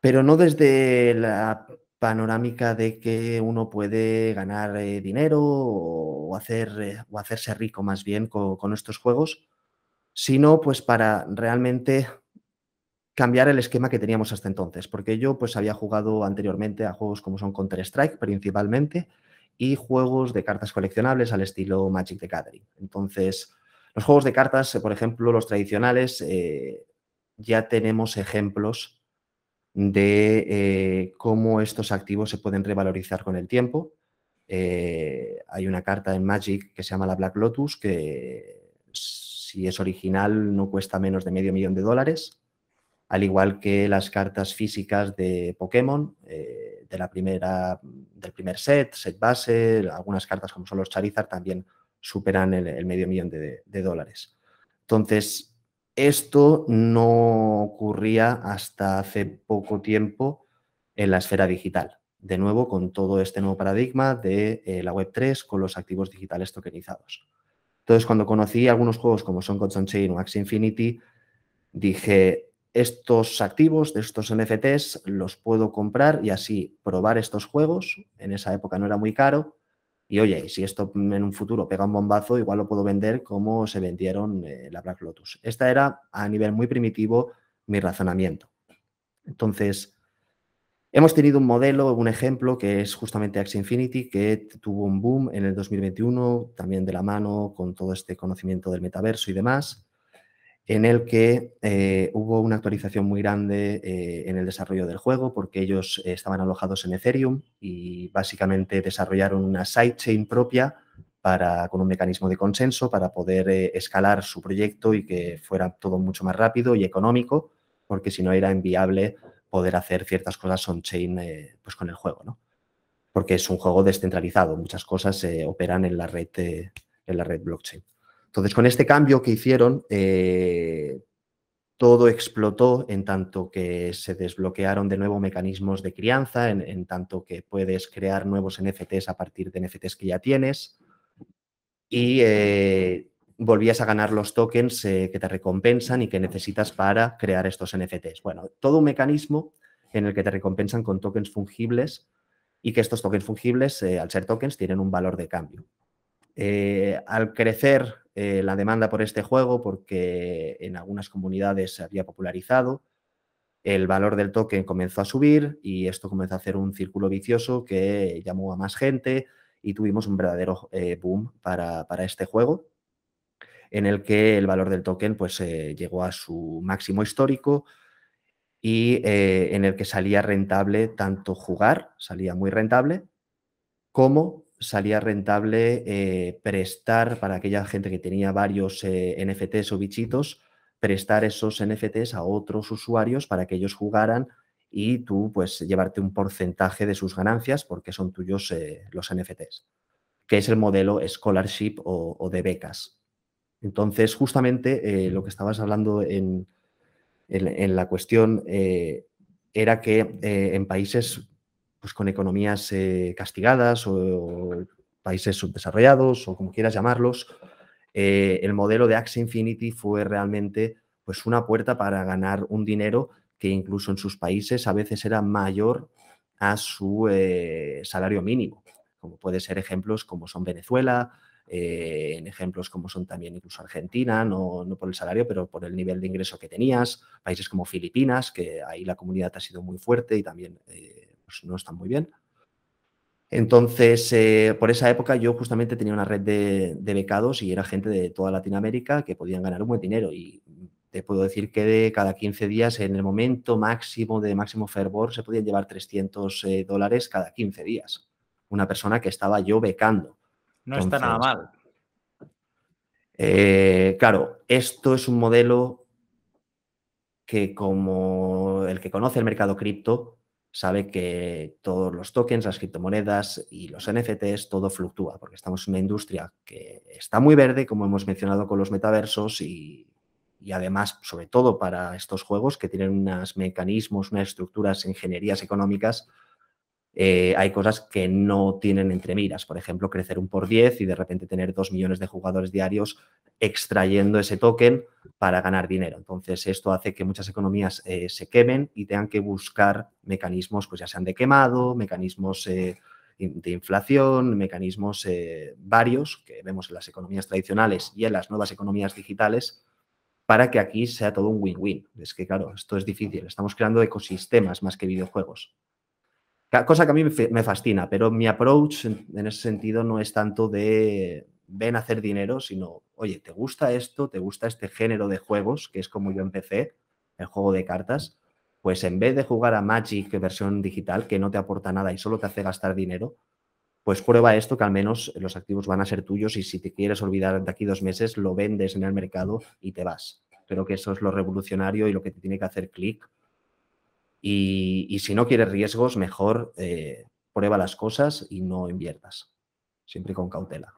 Pero no desde la panorámica de que uno puede ganar eh, dinero o, hacer, eh, o hacerse rico más bien con, estos juegos, sino pues para realmente cambiar el esquema que teníamos hasta entonces, porque yo pues había jugado anteriormente a juegos como son Counter-Strike principalmente, y juegos de cartas coleccionables al estilo Magic the Gathering. Entonces, los juegos de cartas, por ejemplo, los tradicionales, eh, ya tenemos ejemplos de eh, cómo estos activos se pueden revalorizar con el tiempo. Eh, hay una carta en Magic que se llama la Black Lotus, que si es original no cuesta menos de medio millón de dólares, al igual que las cartas físicas de Pokémon de la primera, del primer set, set base, algunas cartas como son los Charizard también superan el, medio millón de, dólares. Entonces, esto no ocurría hasta hace poco tiempo en la esfera digital. De nuevo, con todo este nuevo paradigma de eh, la Web3 con los activos digitales tokenizados. Entonces, cuando conocí algunos juegos como son Gods Chain o Axie Infinity, dije, estos activos de estos NFTs los puedo comprar y así probar estos juegos. En esa época no era muy caro. Y oye, si esto en un futuro pega un bombazo, igual lo puedo vender como se vendieron eh, la Black Lotus. Esta era a nivel muy primitivo mi razonamiento. Entonces, hemos tenido un modelo, un ejemplo que es justamente Axie Infinity, que tuvo un boom en el 2021, también de la mano con todo este conocimiento del metaverso y demás en el que eh, hubo una actualización muy grande eh, en el desarrollo del juego porque ellos eh, estaban alojados en Ethereum y básicamente desarrollaron una sidechain propia para, con un mecanismo de consenso para poder escalar su proyecto y que fuera todo mucho más rápido y económico, porque si no era inviable poder hacer ciertas cosas on-chain pues con el juego, ¿no? Porque es un juego descentralizado, muchas cosas operan en la red, en la red blockchain. Entonces, con este cambio que hicieron, eh, todo explotó en tanto que se desbloquearon de nuevo mecanismos de crianza, en, tanto que puedes crear nuevos NFTs a partir de NFTs que ya tienes y eh, volvías a ganar los tokens eh, que te recompensan y que necesitas para crear estos NFTs. Bueno, todo un mecanismo en el que te recompensan con tokens fungibles y que estos tokens fungibles, al ser tokens, tienen un valor de cambio. Al crecer eh, la demanda por este juego porque en algunas comunidades se había popularizado, el valor del token comenzó a subir y esto comenzó a hacer un círculo vicioso que llamó a más gente y tuvimos un verdadero eh, boom para, este juego en el que el valor del token pues eh, llegó a su máximo histórico y en el que salía rentable tanto jugar, salía muy rentable, como salía rentable eh, prestar para aquella gente que tenía varios eh, NFTs o bichitos, prestar esos NFTs a otros usuarios para que ellos jugaran y tú pues llevarte un porcentaje de sus ganancias porque son tuyos eh, los NFTs, que es el modelo scholarship o, de becas. Entonces, justamente lo que estabas hablando en, en, la cuestión era que en países pues, con economías castigadas o, países subdesarrollados o como quieras llamarlos, el modelo de Axie Infinity fue realmente pues, una puerta para ganar un dinero que incluso en sus países a veces era mayor a su salario mínimo, como puede ser ejemplos como son Venezuela, eh, en ejemplos como son también incluso Argentina, no, por el salario, pero por el nivel de ingreso que tenías, países como Filipinas, que ahí la comunidad ha sido muy fuerte y también eh, pues no están muy bien. Entonces, eh, por esa época yo justamente tenía una red de, becados y era gente de toda Latinoamérica que podían ganar un buen dinero y te puedo decir que de cada 15 días, en el momento máximo de máximo fervor, se podían llevar 300 dólares cada 15 días. Una persona que estaba yo becando. No está nada mal. Eh, claro, esto es un modelo que como el que conoce el mercado cripto sabe que todos los tokens, las criptomonedas y los NFTs, todo fluctúa, porque estamos en una industria que está muy verde, como hemos mencionado con los metaversos, y, y además, sobre todo para estos juegos que tienen unos mecanismos, unas estructuras, ingenierías económicas eh, hay cosas que no tienen entre miras. Por ejemplo, crecer un por 10 y de repente tener 2 millones de jugadores diarios extrayendo ese token para ganar dinero. Entonces, esto hace que muchas economías eh, se quemen y tengan que buscar mecanismos, pues ya sean de quemado, mecanismos eh, de inflación, mecanismos varios que vemos en las economías tradicionales y en las nuevas economías digitales para que aquí sea todo un win-win. Es que, claro, esto es difícil. Estamos creando ecosistemas más que videojuegos. Cosa que a mí me fascina, pero mi approach en, ese sentido no es tanto de ven a hacer dinero, sino, oye, ¿te gusta esto? ¿Te gusta este género de juegos? Que es como yo empecé, el juego de cartas. Pues en vez de jugar a Magic versión digital, que no te aporta nada y solo te hace gastar dinero, pues prueba esto que al menos los activos van a ser tuyos y si te quieres olvidar de aquí dos meses, lo vendes en el mercado y te vas. Creo que eso es lo revolucionario y lo que te tiene que hacer clic y, si no quieres riesgos, mejor eh, prueba las cosas y no inviertas, siempre con cautela.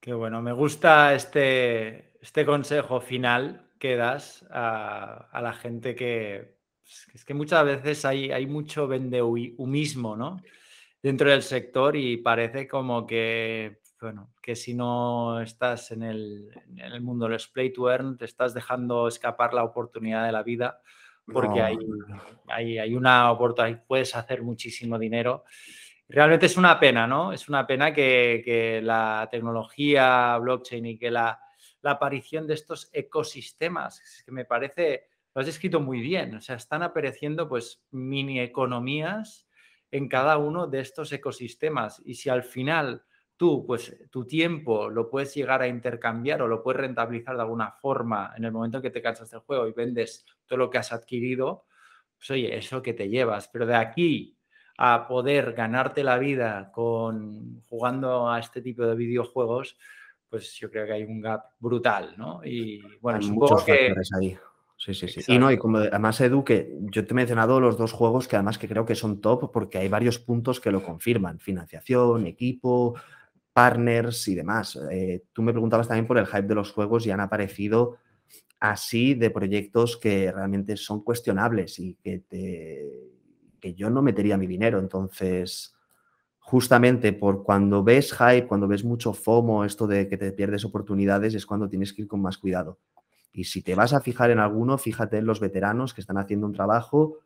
Qué bueno, me gusta este, este consejo final que das a, la gente que pues, es que muchas veces hay, hay mucho vendehumismo ¿no? dentro del sector y parece como que, bueno, que si no estás en el, en el mundo del play to earn, te estás dejando escapar la oportunidad de la vida porque hay, hay, hay, una oportunidad, puedes hacer muchísimo dinero. Realmente es una pena, ¿no? Es una pena que, que la tecnología blockchain y que la, la, aparición de estos ecosistemas, que me parece, lo has descrito muy bien, o sea, están apareciendo pues mini economías en cada uno de estos ecosistemas y si al final tú, pues tu tiempo lo puedes llegar a intercambiar o lo puedes rentabilizar de alguna forma en el momento que te cansas del juego y vendes todo lo que has adquirido, pues oye, eso que te llevas. Pero de aquí a poder ganarte la vida con jugando a este tipo de videojuegos, pues yo creo que hay un gap brutal, ¿no? Y bueno, supongo que... Ahí. Sí, sí, sí. Y no, y como además, Edu, que yo te he mencionado los dos juegos que además que creo que son top porque hay varios puntos que lo confirman. Financiación, equipo, partners y demás. Eh, tú me preguntabas también por el hype de los juegos y han aparecido así de proyectos que realmente son cuestionables y que, que yo no metería mi dinero. Entonces, justamente por cuando ves hype, cuando ves mucho FOMO, esto de que te pierdes oportunidades, es cuando tienes que ir con más cuidado. Y si te vas a fijar en alguno, fíjate en los veteranos que están haciendo un trabajo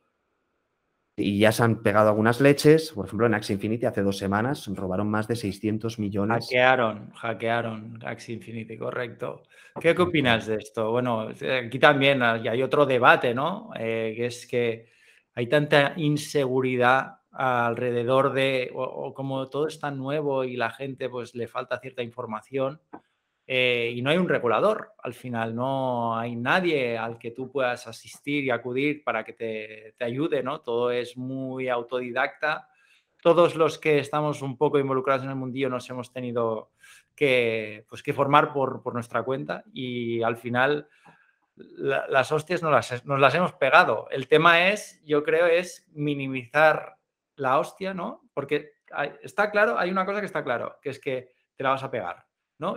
y ya se han pegado algunas leches. Por ejemplo, en Axie Infinity hace dos semanas robaron más de 600 millones. Hackearon, hackearon Axie Infinity, correcto. ¿Qué, opinas de esto? Bueno, aquí también hay otro debate, ¿no? Eh, que es que hay tanta inseguridad alrededor de, o, como todo es tan nuevo y la gente pues le falta cierta información, eh, y no hay un regulador. Al final no hay nadie al que tú puedas asistir y acudir para que te, te, ayude, ¿no? Todo es muy autodidacta. Todos los que estamos un poco involucrados en el mundillo nos hemos tenido que, pues, que formar por, por nuestra cuenta y al final las hostias nos las, nos las hemos pegado. El tema es, yo creo, es minimizar la hostia, ¿no? Porque está claro, hay una cosa que está claro, que es que te la vas a pegar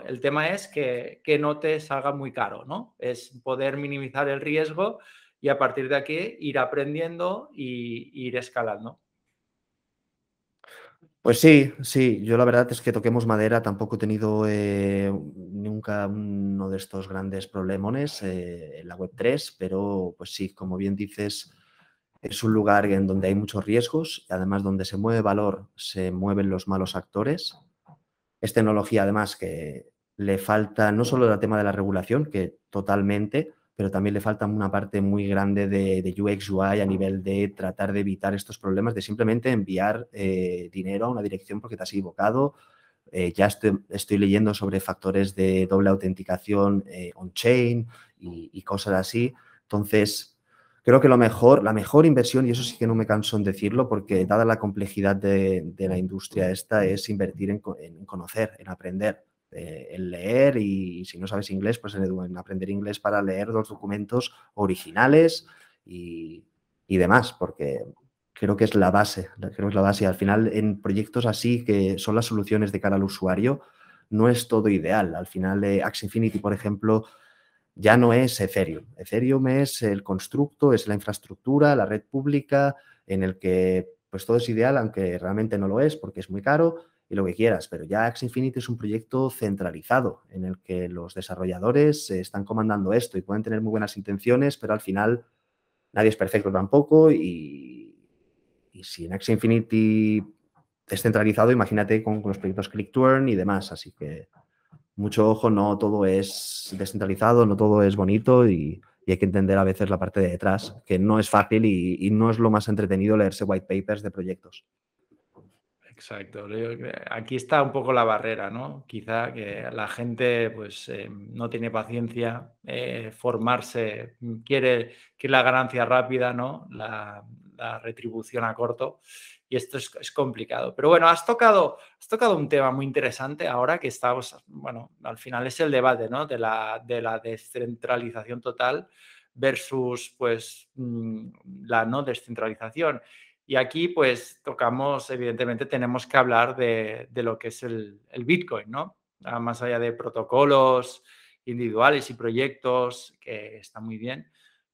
El tema es que, que no te salga muy caro, ¿no? Es poder minimizar el riesgo y a partir de aquí ir aprendiendo y ir escalando. Pues sí, sí, yo la verdad es que toquemos madera, tampoco he tenido eh, nunca uno de estos grandes problemones eh, en la Web3, pero pues sí, como bien dices, es un lugar en donde hay muchos riesgos y además donde se mueve valor, se mueven los malos actores. Es tecnología además que le falta no solo el tema de la regulación, que totalmente, pero también le falta una parte muy grande de, UX UI a nivel de tratar de evitar estos problemas, de simplemente enviar eh, dinero a una dirección porque te has equivocado. Eh, ya estoy, leyendo sobre factores de doble autenticación eh, on-chain y, cosas así. Entonces, creo que lo mejor, la mejor inversión, y eso sí que no me canso en decirlo, porque dada la complejidad de, la industria esta, es invertir en conocer, en aprender eh, el leer y, si no sabes inglés, pues en, aprender inglés para leer los documentos originales y, demás, porque creo que es la base, creo que es la base. Al final, en proyectos así, que son las soluciones de cara al usuario, no es todo ideal. Al final, eh, Axie Infinity, por ejemplo, ya no es Ethereum. Ethereum es el constructo, es la infraestructura, la red pública, en el que pues todo es ideal, aunque realmente no lo es, porque es muy caro y lo que quieras, pero ya Axie Infinity es un proyecto centralizado en el que los desarrolladores están comandando esto y pueden tener muy buenas intenciones, pero al final nadie es perfecto tampoco y, si en Axie Infinity es centralizado, imagínate con, los proyectos Click y demás, así que mucho ojo, no todo es descentralizado, no todo es bonito y, hay que entender a veces la parte de detrás, que no es fácil y no es lo más entretenido leerse white papers de proyectos. Exacto. Aquí está un poco la barrera, ¿no? Quizá que la gente pues eh, no tiene paciencia, eh, formarse, quiere, quiere, la ganancia rápida, ¿no? La, retribución a corto. Y esto es, complicado. Pero bueno, has tocado, has tocado un tema muy interesante ahora que estamos, bueno, al final es el debate, ¿no? De la, de la descentralización total versus pues mm, la no descentralización. Y aquí, pues, tocamos, evidentemente, tenemos que hablar de, lo que es el, Bitcoin, ¿no? Ah, más allá de protocolos individuales y proyectos, que está muy bien.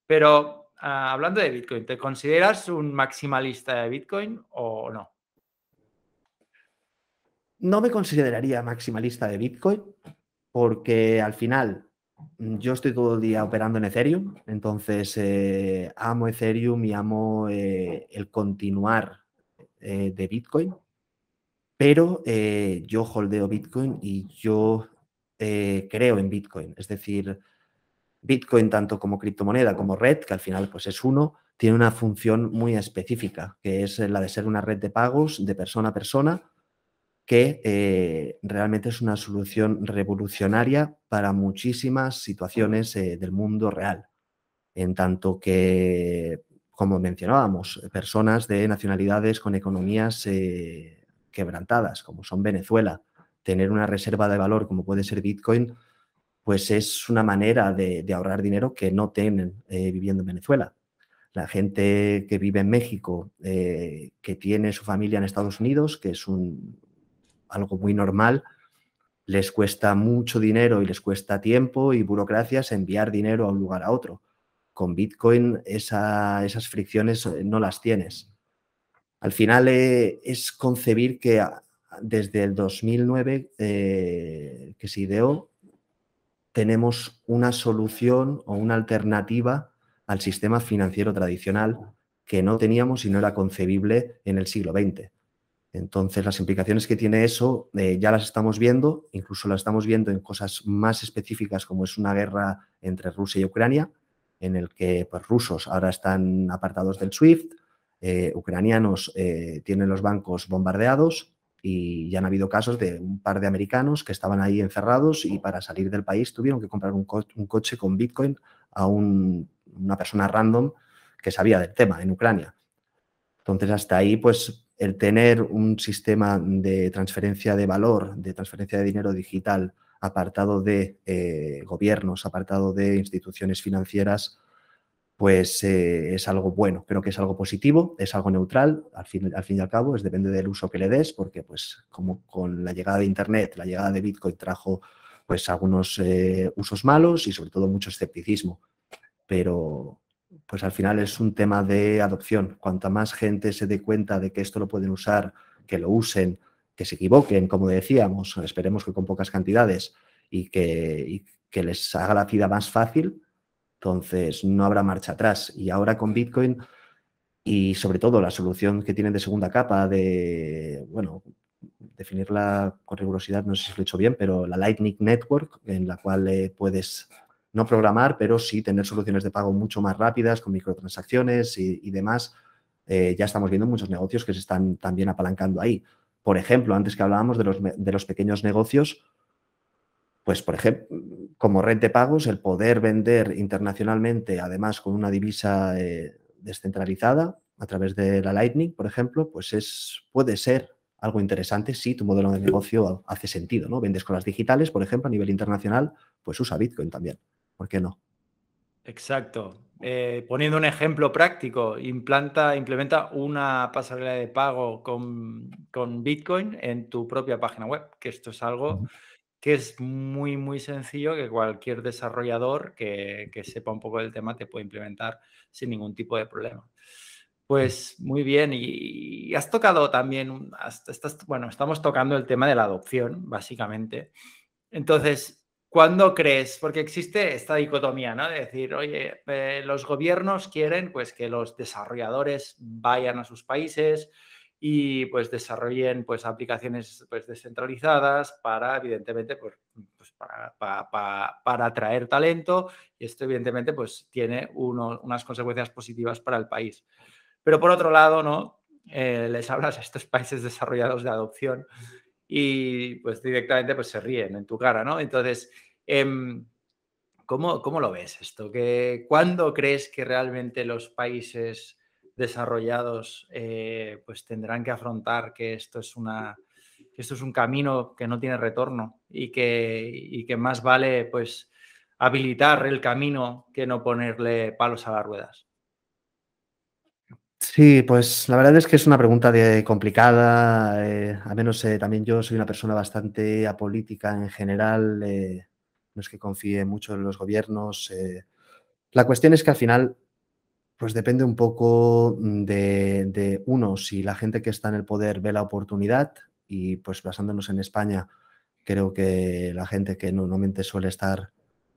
Pero hablando de Bitcoin, ¿te consideras un maximalista de Bitcoin o no? No me consideraría maximalista de Bitcoin porque al final Mm, yo estoy todo el día operando en Ethereum, entonces eh, amo Ethereum y amo eh, el continuar eh, de Bitcoin, pero yo holdeo Bitcoin y yo creo en Bitcoin. Es decir, Bitcoin tanto como criptomoneda como red, que al final pues es uno, tiene una función muy específica, que es la de ser una red de pagos de persona a persona que eh, realmente es una solución revolucionaria para muchísimas situaciones eh, del mundo real, en tanto que, como mencionábamos, personas de nacionalidades con economías eh, quebrantadas, como son Venezuela, tener una reserva de valor como puede ser Bitcoin, pues es una manera de, de ahorrar dinero que no tienen viviendo en Venezuela. La gente que vive en México, que tiene su familia en Estados Unidos, que es un, algo muy normal, les cuesta mucho dinero y les cuesta tiempo y burocracias enviar dinero a un lugar a otro. Con Bitcoin esas fricciones eh, no las tienes. Al final eh, es concebir que desde el 2009 eh, que se ideó, tenemos una solución o una alternativa al sistema financiero tradicional que no teníamos y no era concebible en el siglo XX. Entonces, las implicaciones que tiene eso eh, ya las estamos viendo, incluso las estamos viendo en cosas más específicas como es una guerra entre Rusia y Ucrania, en el que pues, rusos ahora están apartados del SWIFT, eh, ucranianos eh, tienen los bancos bombardeados y ya han habido casos de un par de americanos que estaban ahí encerrados y para salir del país tuvieron que comprar un, coche con Bitcoin a una persona random que sabía del tema en Ucrania. Entonces, hasta ahí, pues el tener un sistema de transferencia de valor, de transferencia de dinero digital apartado de eh, gobiernos, apartado de instituciones financieras, pues eh, es algo bueno, creo que es algo positivo, es algo neutral, al fin, y al cabo, es depende del uso que le des, porque pues como con la llegada de Internet, la llegada de Bitcoin trajo pues algunos eh, usos malos y sobre todo mucho escepticismo. Pero pues al final es un tema de adopción. Cuanta más gente se dé cuenta de que esto lo pueden usar, que lo usen, que se equivoquen, como decíamos, esperemos que con pocas cantidades y que les haga la vida más fácil, entonces no habrá marcha atrás. Y ahora con Bitcoin y sobre todo la solución que tienen de segunda capa de, bueno, definirla con rigurosidad, no sé si lo he hecho bien, pero la Lightning Network, en la cual eh, puedes no programar, pero sí tener soluciones de pago mucho más rápidas, con microtransacciones y, demás. Eh, ya estamos viendo muchos negocios que se están también apalancando ahí. Por ejemplo, antes que hablábamos de los, de los pequeños negocios, pues por ejemplo, como red de pagos, el poder vender internacionalmente, además con una divisa eh, descentralizada a través de la Lightning, por ejemplo, pues es, puede ser algo interesante si tu modelo de negocio hace sentido, ¿no? Vendes con las digitales, por ejemplo, a nivel internacional, pues usa Bitcoin también. ¿Por qué no? Exacto. Eh, poniendo un ejemplo práctico, implanta, implementa una pasarela de pago con, Bitcoin en tu propia página web, que esto es algo que es muy, muy sencillo, que cualquier desarrollador que, sepa un poco del tema te puede implementar sin ningún tipo de problema. Pues muy bien, y, has tocado también, bueno, estamos tocando el tema de la adopción, básicamente. Entonces, ¿cuándo crees? Porque existe esta dicotomía, ¿no? De decir, oye, eh, los gobiernos quieren pues que los desarrolladores vayan a sus países y pues desarrollen pues aplicaciones pues descentralizadas para, evidentemente, pues, pues para, para, atraer talento y esto evidentemente pues tiene unas consecuencias positivas para el país. Pero por otro lado, ¿no? Eh, les hablas a estos *laughs* países desarrollados de adopción y pues directamente pues se ríen en tu cara, ¿no? Entonces, em, ¿cómo, ¿cómo, lo ves esto? ¿Que, ¿Cuándo crees que realmente los países desarrollados eh, pues tendrán que afrontar que esto es una esto es un camino que no tiene retorno y que, y que más vale pues habilitar el camino que no ponerle palos a las ruedas? Sí, pues la verdad es que es una pregunta de, complicada. Eh, a menos eh, también yo soy una persona bastante apolítica en general. Eh, no es que confíe mucho en los gobiernos. la cuestión es que al final, pues depende un poco de, de, uno, si la gente que está en el poder ve la oportunidad y pues basándonos en España, creo que la gente que normalmente suele estar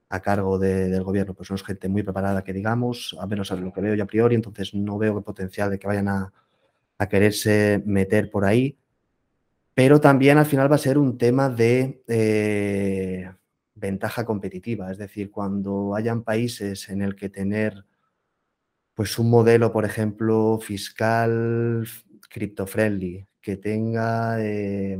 a cargo del gobierno, pues no es gente muy preparada que digamos, a menos a lo que veo yo a priori, entonces no veo el potencial de que vayan a, quererse meter por ahí. Pero también al final va a ser un tema de eh, ventaja competitiva, es decir, cuando hayan países en el que tener pues un modelo, por ejemplo, fiscal cripto-friendly, que tenga eh,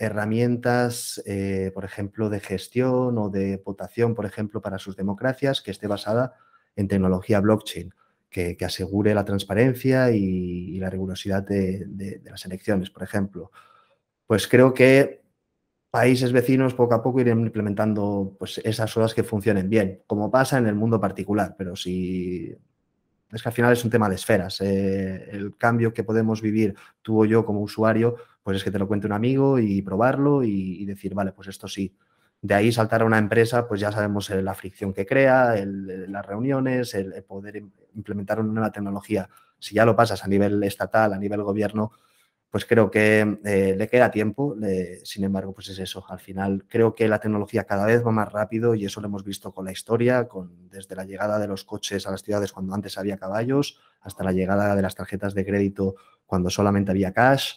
herramientas, eh, por ejemplo, de gestión o de votación, por ejemplo, para sus democracias, que esté basada en tecnología blockchain, que, asegure la transparencia y, la rigurosidad de, las elecciones, por ejemplo. Pues creo que países vecinos poco a poco irán implementando pues, esas horas que funcionen bien, como pasa en el mundo particular, pero si es que al final es un tema de esferas. Eh, el cambio que podemos vivir tú o yo como usuario, pues es que te lo cuente un amigo y probarlo y, decir, vale, pues esto sí. De ahí saltar a una empresa, pues ya sabemos eh, la fricción que crea, las reuniones, el, poder implementar una nueva tecnología. Si ya lo pasas a nivel estatal, a nivel gobierno, pues creo que eh, le queda tiempo. sin embargo, pues es eso. Al final creo que la tecnología cada vez va más rápido y eso lo hemos visto con la historia, con, desde la llegada de los coches a las ciudades cuando antes había caballos, hasta la llegada de las tarjetas de crédito cuando solamente había cash.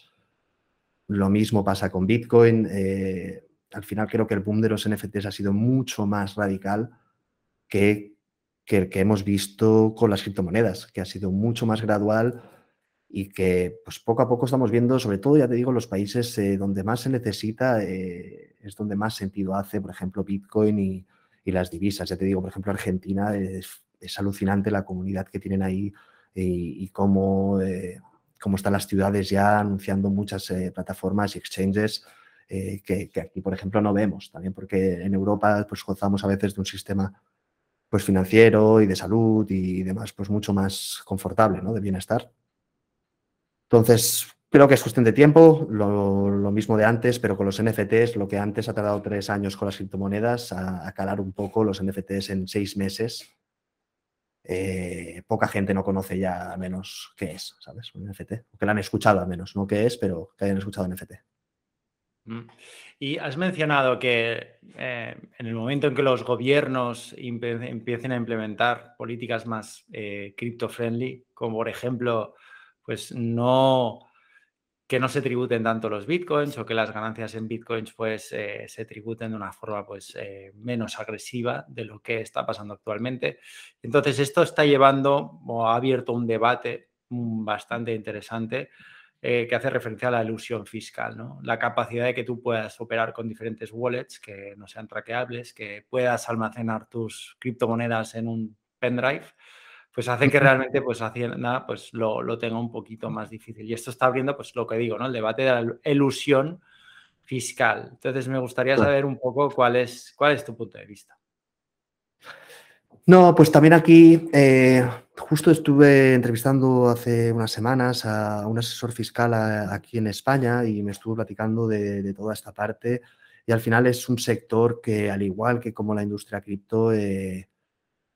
Lo mismo pasa con Bitcoin. Eh, al final creo que el boom de los NFTs ha sido mucho más radical que, que el que hemos visto con las criptomonedas, que ha sido mucho más gradual y que pues poco a poco estamos viendo, sobre todo, ya te digo, los países eh, donde más se necesita, eh, es donde más sentido hace, por ejemplo, Bitcoin y, las divisas. Ya te digo, por ejemplo, Argentina es, alucinante la comunidad que tienen ahí y, cómo, eh, cómo, están las ciudades ya anunciando muchas plataformas y exchanges que, aquí, por ejemplo, no vemos. También porque en Europa pues gozamos a veces de un sistema pues financiero y de salud y demás, pues mucho más confortable, ¿no? De bienestar. Entonces, Creo que es cuestión de tiempo, lo, mismo de antes, pero con los NFTs, lo que antes ha tardado tres años con las criptomonedas, a, calar un poco los NFTs en seis meses. Eh, poca gente no conoce ya al menos qué es, ¿sabes? Un NFT. O que lo han escuchado al menos, no qué es, pero que hayan escuchado NFT. Mm. Y has mencionado que eh, en el momento en que los gobiernos empiecen a implementar políticas más eh, cripto-friendly, como por ejemplo, pues no que no se tributen tanto los bitcoins o que las ganancias en bitcoins pues eh, se tributen de una forma pues eh, menos agresiva de lo que está pasando actualmente. Entonces esto está llevando o ha abierto un debate mm, bastante interesante eh, que hace referencia a la ilusión fiscal, ¿no? La capacidad de que tú puedas operar con diferentes wallets que no sean traqueables, que puedas almacenar tus criptomonedas en un pendrive pues hace que realmente pues Hacienda pues lo, lo, tenga un poquito más difícil. Y esto está abriendo pues lo que digo, ¿no? El debate de la ilusión fiscal. Entonces me gustaría saber un poco cuál es, cuál es tu punto de vista. No, pues también aquí, eh, justo estuve entrevistando hace unas semanas a un asesor fiscal aquí en España y me estuvo platicando de, toda esta parte. Y al final es un sector que, al igual que como la industria cripto, eh,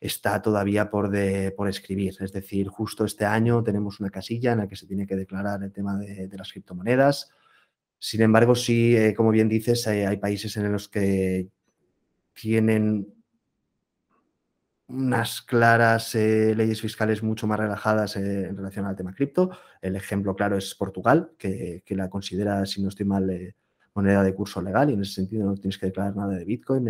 está todavía por, por escribir. Es decir, justo este año tenemos una casilla en la que se tiene que declarar el tema de, las criptomonedas. Sin embargo, sí, eh, como bien dices, eh, hay países en los que tienen unas claras eh, leyes fiscales mucho más relajadas en relación al tema cripto. El ejemplo claro es Portugal, que, que la considera, si no estoy mal, moneda de curso legal y en ese sentido no tienes que declarar nada de Bitcoin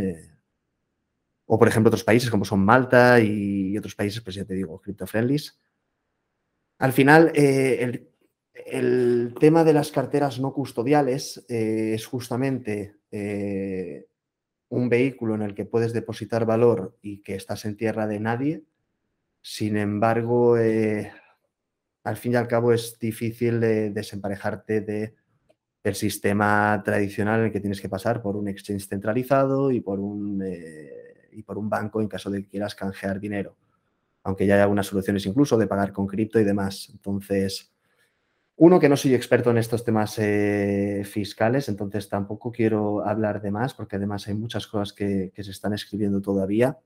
o, por ejemplo, otros países como son Malta y otros países, pues ya te digo, cripto-friendlies. Al final, eh, el, tema de las carteras no custodiales eh, es justamente eh, un vehículo en el que puedes depositar valor y que estás en tierra de nadie. Sin embargo, al fin y al cabo es difícil desemparejarte de el sistema tradicional en el que tienes que pasar por un exchange centralizado y por un y por un banco en caso de que quieras canjear dinero. Aunque ya hay algunas soluciones incluso de pagar con cripto y demás. Entonces, uno que no soy experto en estos temas eh, fiscales, entonces tampoco quiero hablar de más, porque además hay muchas cosas que, se están escribiendo todavía.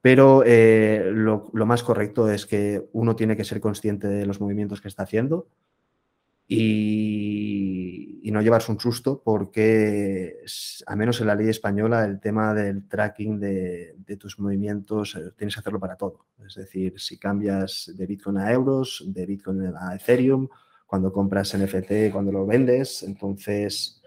Pero eh, lo, más correcto es que uno tiene que ser consciente de los movimientos que está haciendo y, no llevarse un susto porque, a menos en la ley española, el tema del tracking de, tus movimientos eh, tienes que hacerlo para todo. Es decir, si cambias de Bitcoin a euros, de Bitcoin a Ethereum, cuando compras NFT, cuando lo vendes, entonces,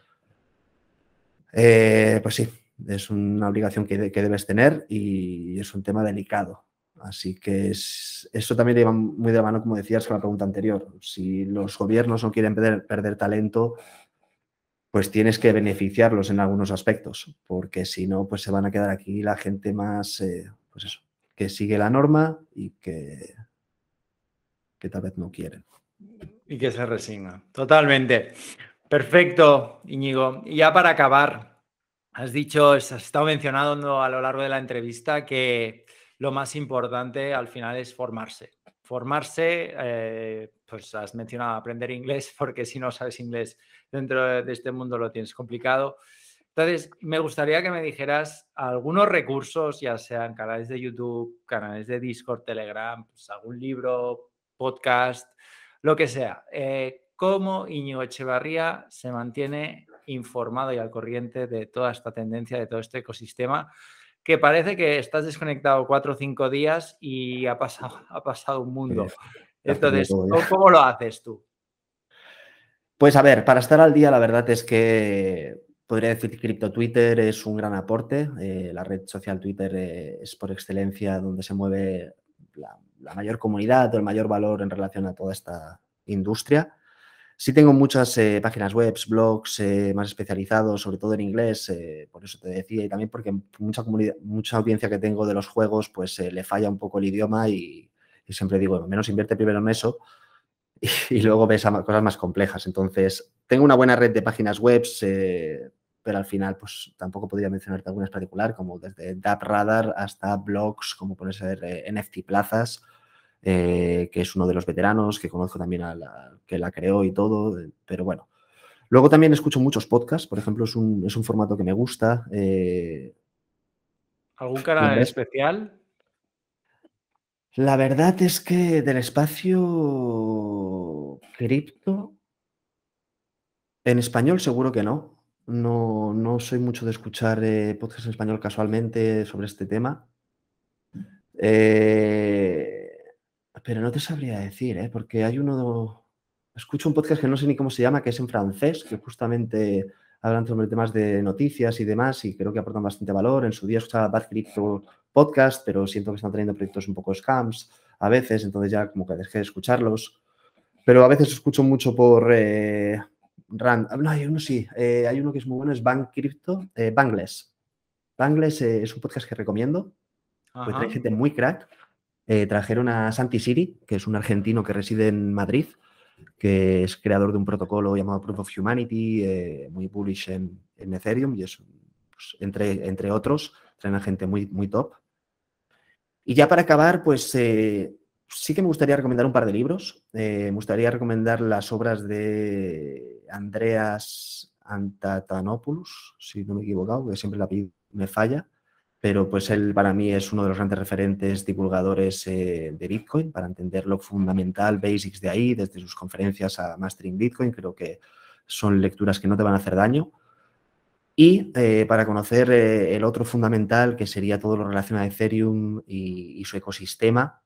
eh, pues sí, es una obligación que, debes tener y es un tema delicado. Así que eso también lleva muy de la mano, como decías, con la pregunta anterior. Si los gobiernos no quieren perder, talento, pues tienes que beneficiarlos en algunos aspectos, porque si no, pues se van a quedar aquí la gente más, eh, pues eso, que sigue la norma y que, que tal vez no quieren. Y que se resigna. Totalmente. Perfecto, Íñigo. Y ya para acabar, has dicho, has estado mencionando a lo largo de la entrevista que lo más importante al final es formarse. Formarse, eh, pues has mencionado aprender inglés, *laughs* porque si no sabes inglés dentro de este mundo lo tienes complicado. Entonces, me gustaría que me dijeras algunos recursos, ya sean canales de YouTube, canales de Discord, Telegram, pues algún libro, podcast, lo que sea. Eh, ¿Cómo Iñigo Echevarría se mantiene informado y al corriente de toda esta tendencia, de todo este ecosistema? que parece que estás desconectado cuatro o cinco días y ha pasado, *laughs* ha pasado un mundo. Entonces, ¿cómo, lo haces tú? Pues a ver, para estar al día, la verdad es que podría decir que Crypto Twitter es un gran aporte. Eh, la red social Twitter eh, es por excelencia donde se mueve la, la, mayor comunidad o el mayor valor en relación a toda esta industria. Sí tengo muchas eh, páginas web, blogs más especializados, sobre todo en inglés, por eso te decía, y también porque mucha, comunidad, mucha audiencia que tengo de los juegos, pues le falla un poco el idioma y, siempre digo, menos invierte primero en eso *laughs* y, luego ves cosas más complejas. Entonces, tengo una buena red de páginas web, pero al final, pues tampoco podría mencionarte algunas particular, como desde DAP Radar hasta blogs, como puede ser NFT Plazas, eh, que es uno de los veteranos, que conozco también a la que la creó y todo, eh, pero bueno. Luego también escucho muchos podcasts, por ejemplo, es un, es un formato que me gusta. Eh, ¿Algún canal especial? La verdad es que del espacio cripto, en español seguro que no. No, no soy mucho de escuchar podcasts en español casualmente sobre este tema. Eh, pero no te sabría decir, ¿eh? porque hay uno. Escucho un podcast que no sé ni cómo se llama, que es en francés, que justamente hablan sobre temas de noticias y demás, y creo que aportan bastante valor. En su día escuchaba Bad Crypto Podcast, pero siento que están trayendo proyectos un poco scams a veces, entonces ya como que dejé de escucharlos. Pero a veces escucho mucho por. Eh, Rand. No, hay uno sí, eh, hay uno que es muy bueno, es Bank Crypto, eh, Bangles. Bangles es un podcast que recomiendo pues trae gente muy crack. Eh, trajeron a Santi Siri, que es un argentino que reside en Madrid, que es creador de un protocolo llamado Proof of Humanity, eh, muy bullish en, Ethereum, y es, pues, entre, entre otros, traen a gente muy, muy top. Y ya para acabar, pues eh, sí que me gustaría recomendar un par de libros. me gustaría recomendar las obras de Andreas Antatanopoulos, si no me he equivocado, que siempre la me falla pero pues él para mí es uno de los grandes referentes divulgadores eh, de Bitcoin para entender lo fundamental, basics de ahí, desde sus conferencias a Mastering Bitcoin, creo que son lecturas que no te van a hacer daño. Y eh, para conocer eh, el otro fundamental, que sería todo lo relacionado a Ethereum y, su ecosistema,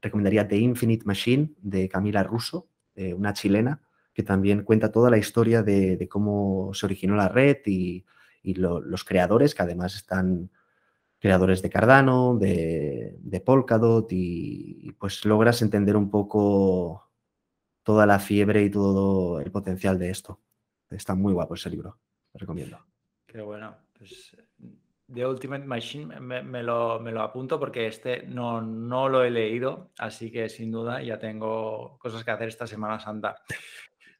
recomendaría The Infinite Machine de Camila Russo, una chilena, que también cuenta toda la historia de cómo se originó la red y, y los creadores, que además están creadores de Cardano, de, Polkadot, y, pues logras entender un poco toda la fiebre y todo el potencial de esto. Está muy guapo ese libro, lo recomiendo. Qué bueno. Pues The Ultimate Machine me, lo, me, lo, apunto porque este no, no lo he leído, así que sin duda ya tengo cosas que hacer esta Semana Santa.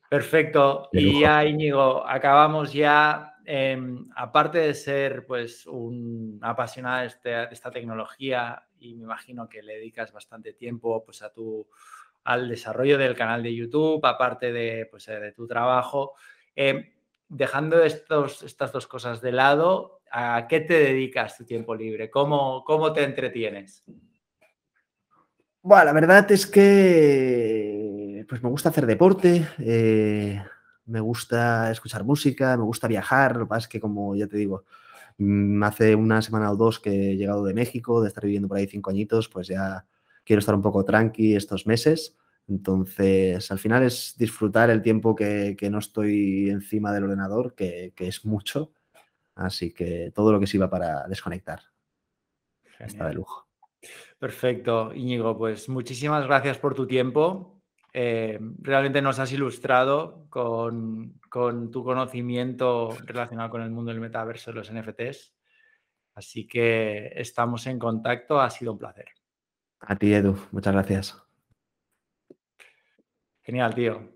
Perfecto. Y ya, Íñigo, acabamos ya Em, aparte de ser pues un apasionado de, este, esta tecnología y me imagino que le dedicas bastante tiempo pues a tu, al desarrollo del canal de YouTube, aparte de, pues, de tu trabajo, em, dejando estos, estas dos cosas de lado, ¿a qué te dedicas tu tiempo libre? ¿Cómo, cómo te entretienes? Bueno, la verdad es que pues me gusta hacer deporte. Eh, me gusta escuchar música, me gusta viajar, lo que pasa es que como ya te digo, mm, hace una semana o dos que he llegado de México, de estar viviendo por ahí cinco añitos, pues ya quiero estar un poco tranqui estos meses. Entonces, al final es disfrutar el tiempo que, no estoy encima del ordenador, que, es mucho. Así que todo lo que sirva para desconectar. Está de lujo. Perfecto, Íñigo. Pues muchísimas gracias por tu tiempo. Eh, realmente nos has ilustrado con, tu conocimiento relacionado con el mundo del metaverso de los NFTs. Así que estamos en contacto, ha sido un placer. A ti, Edu, muchas gracias. Genial, tío.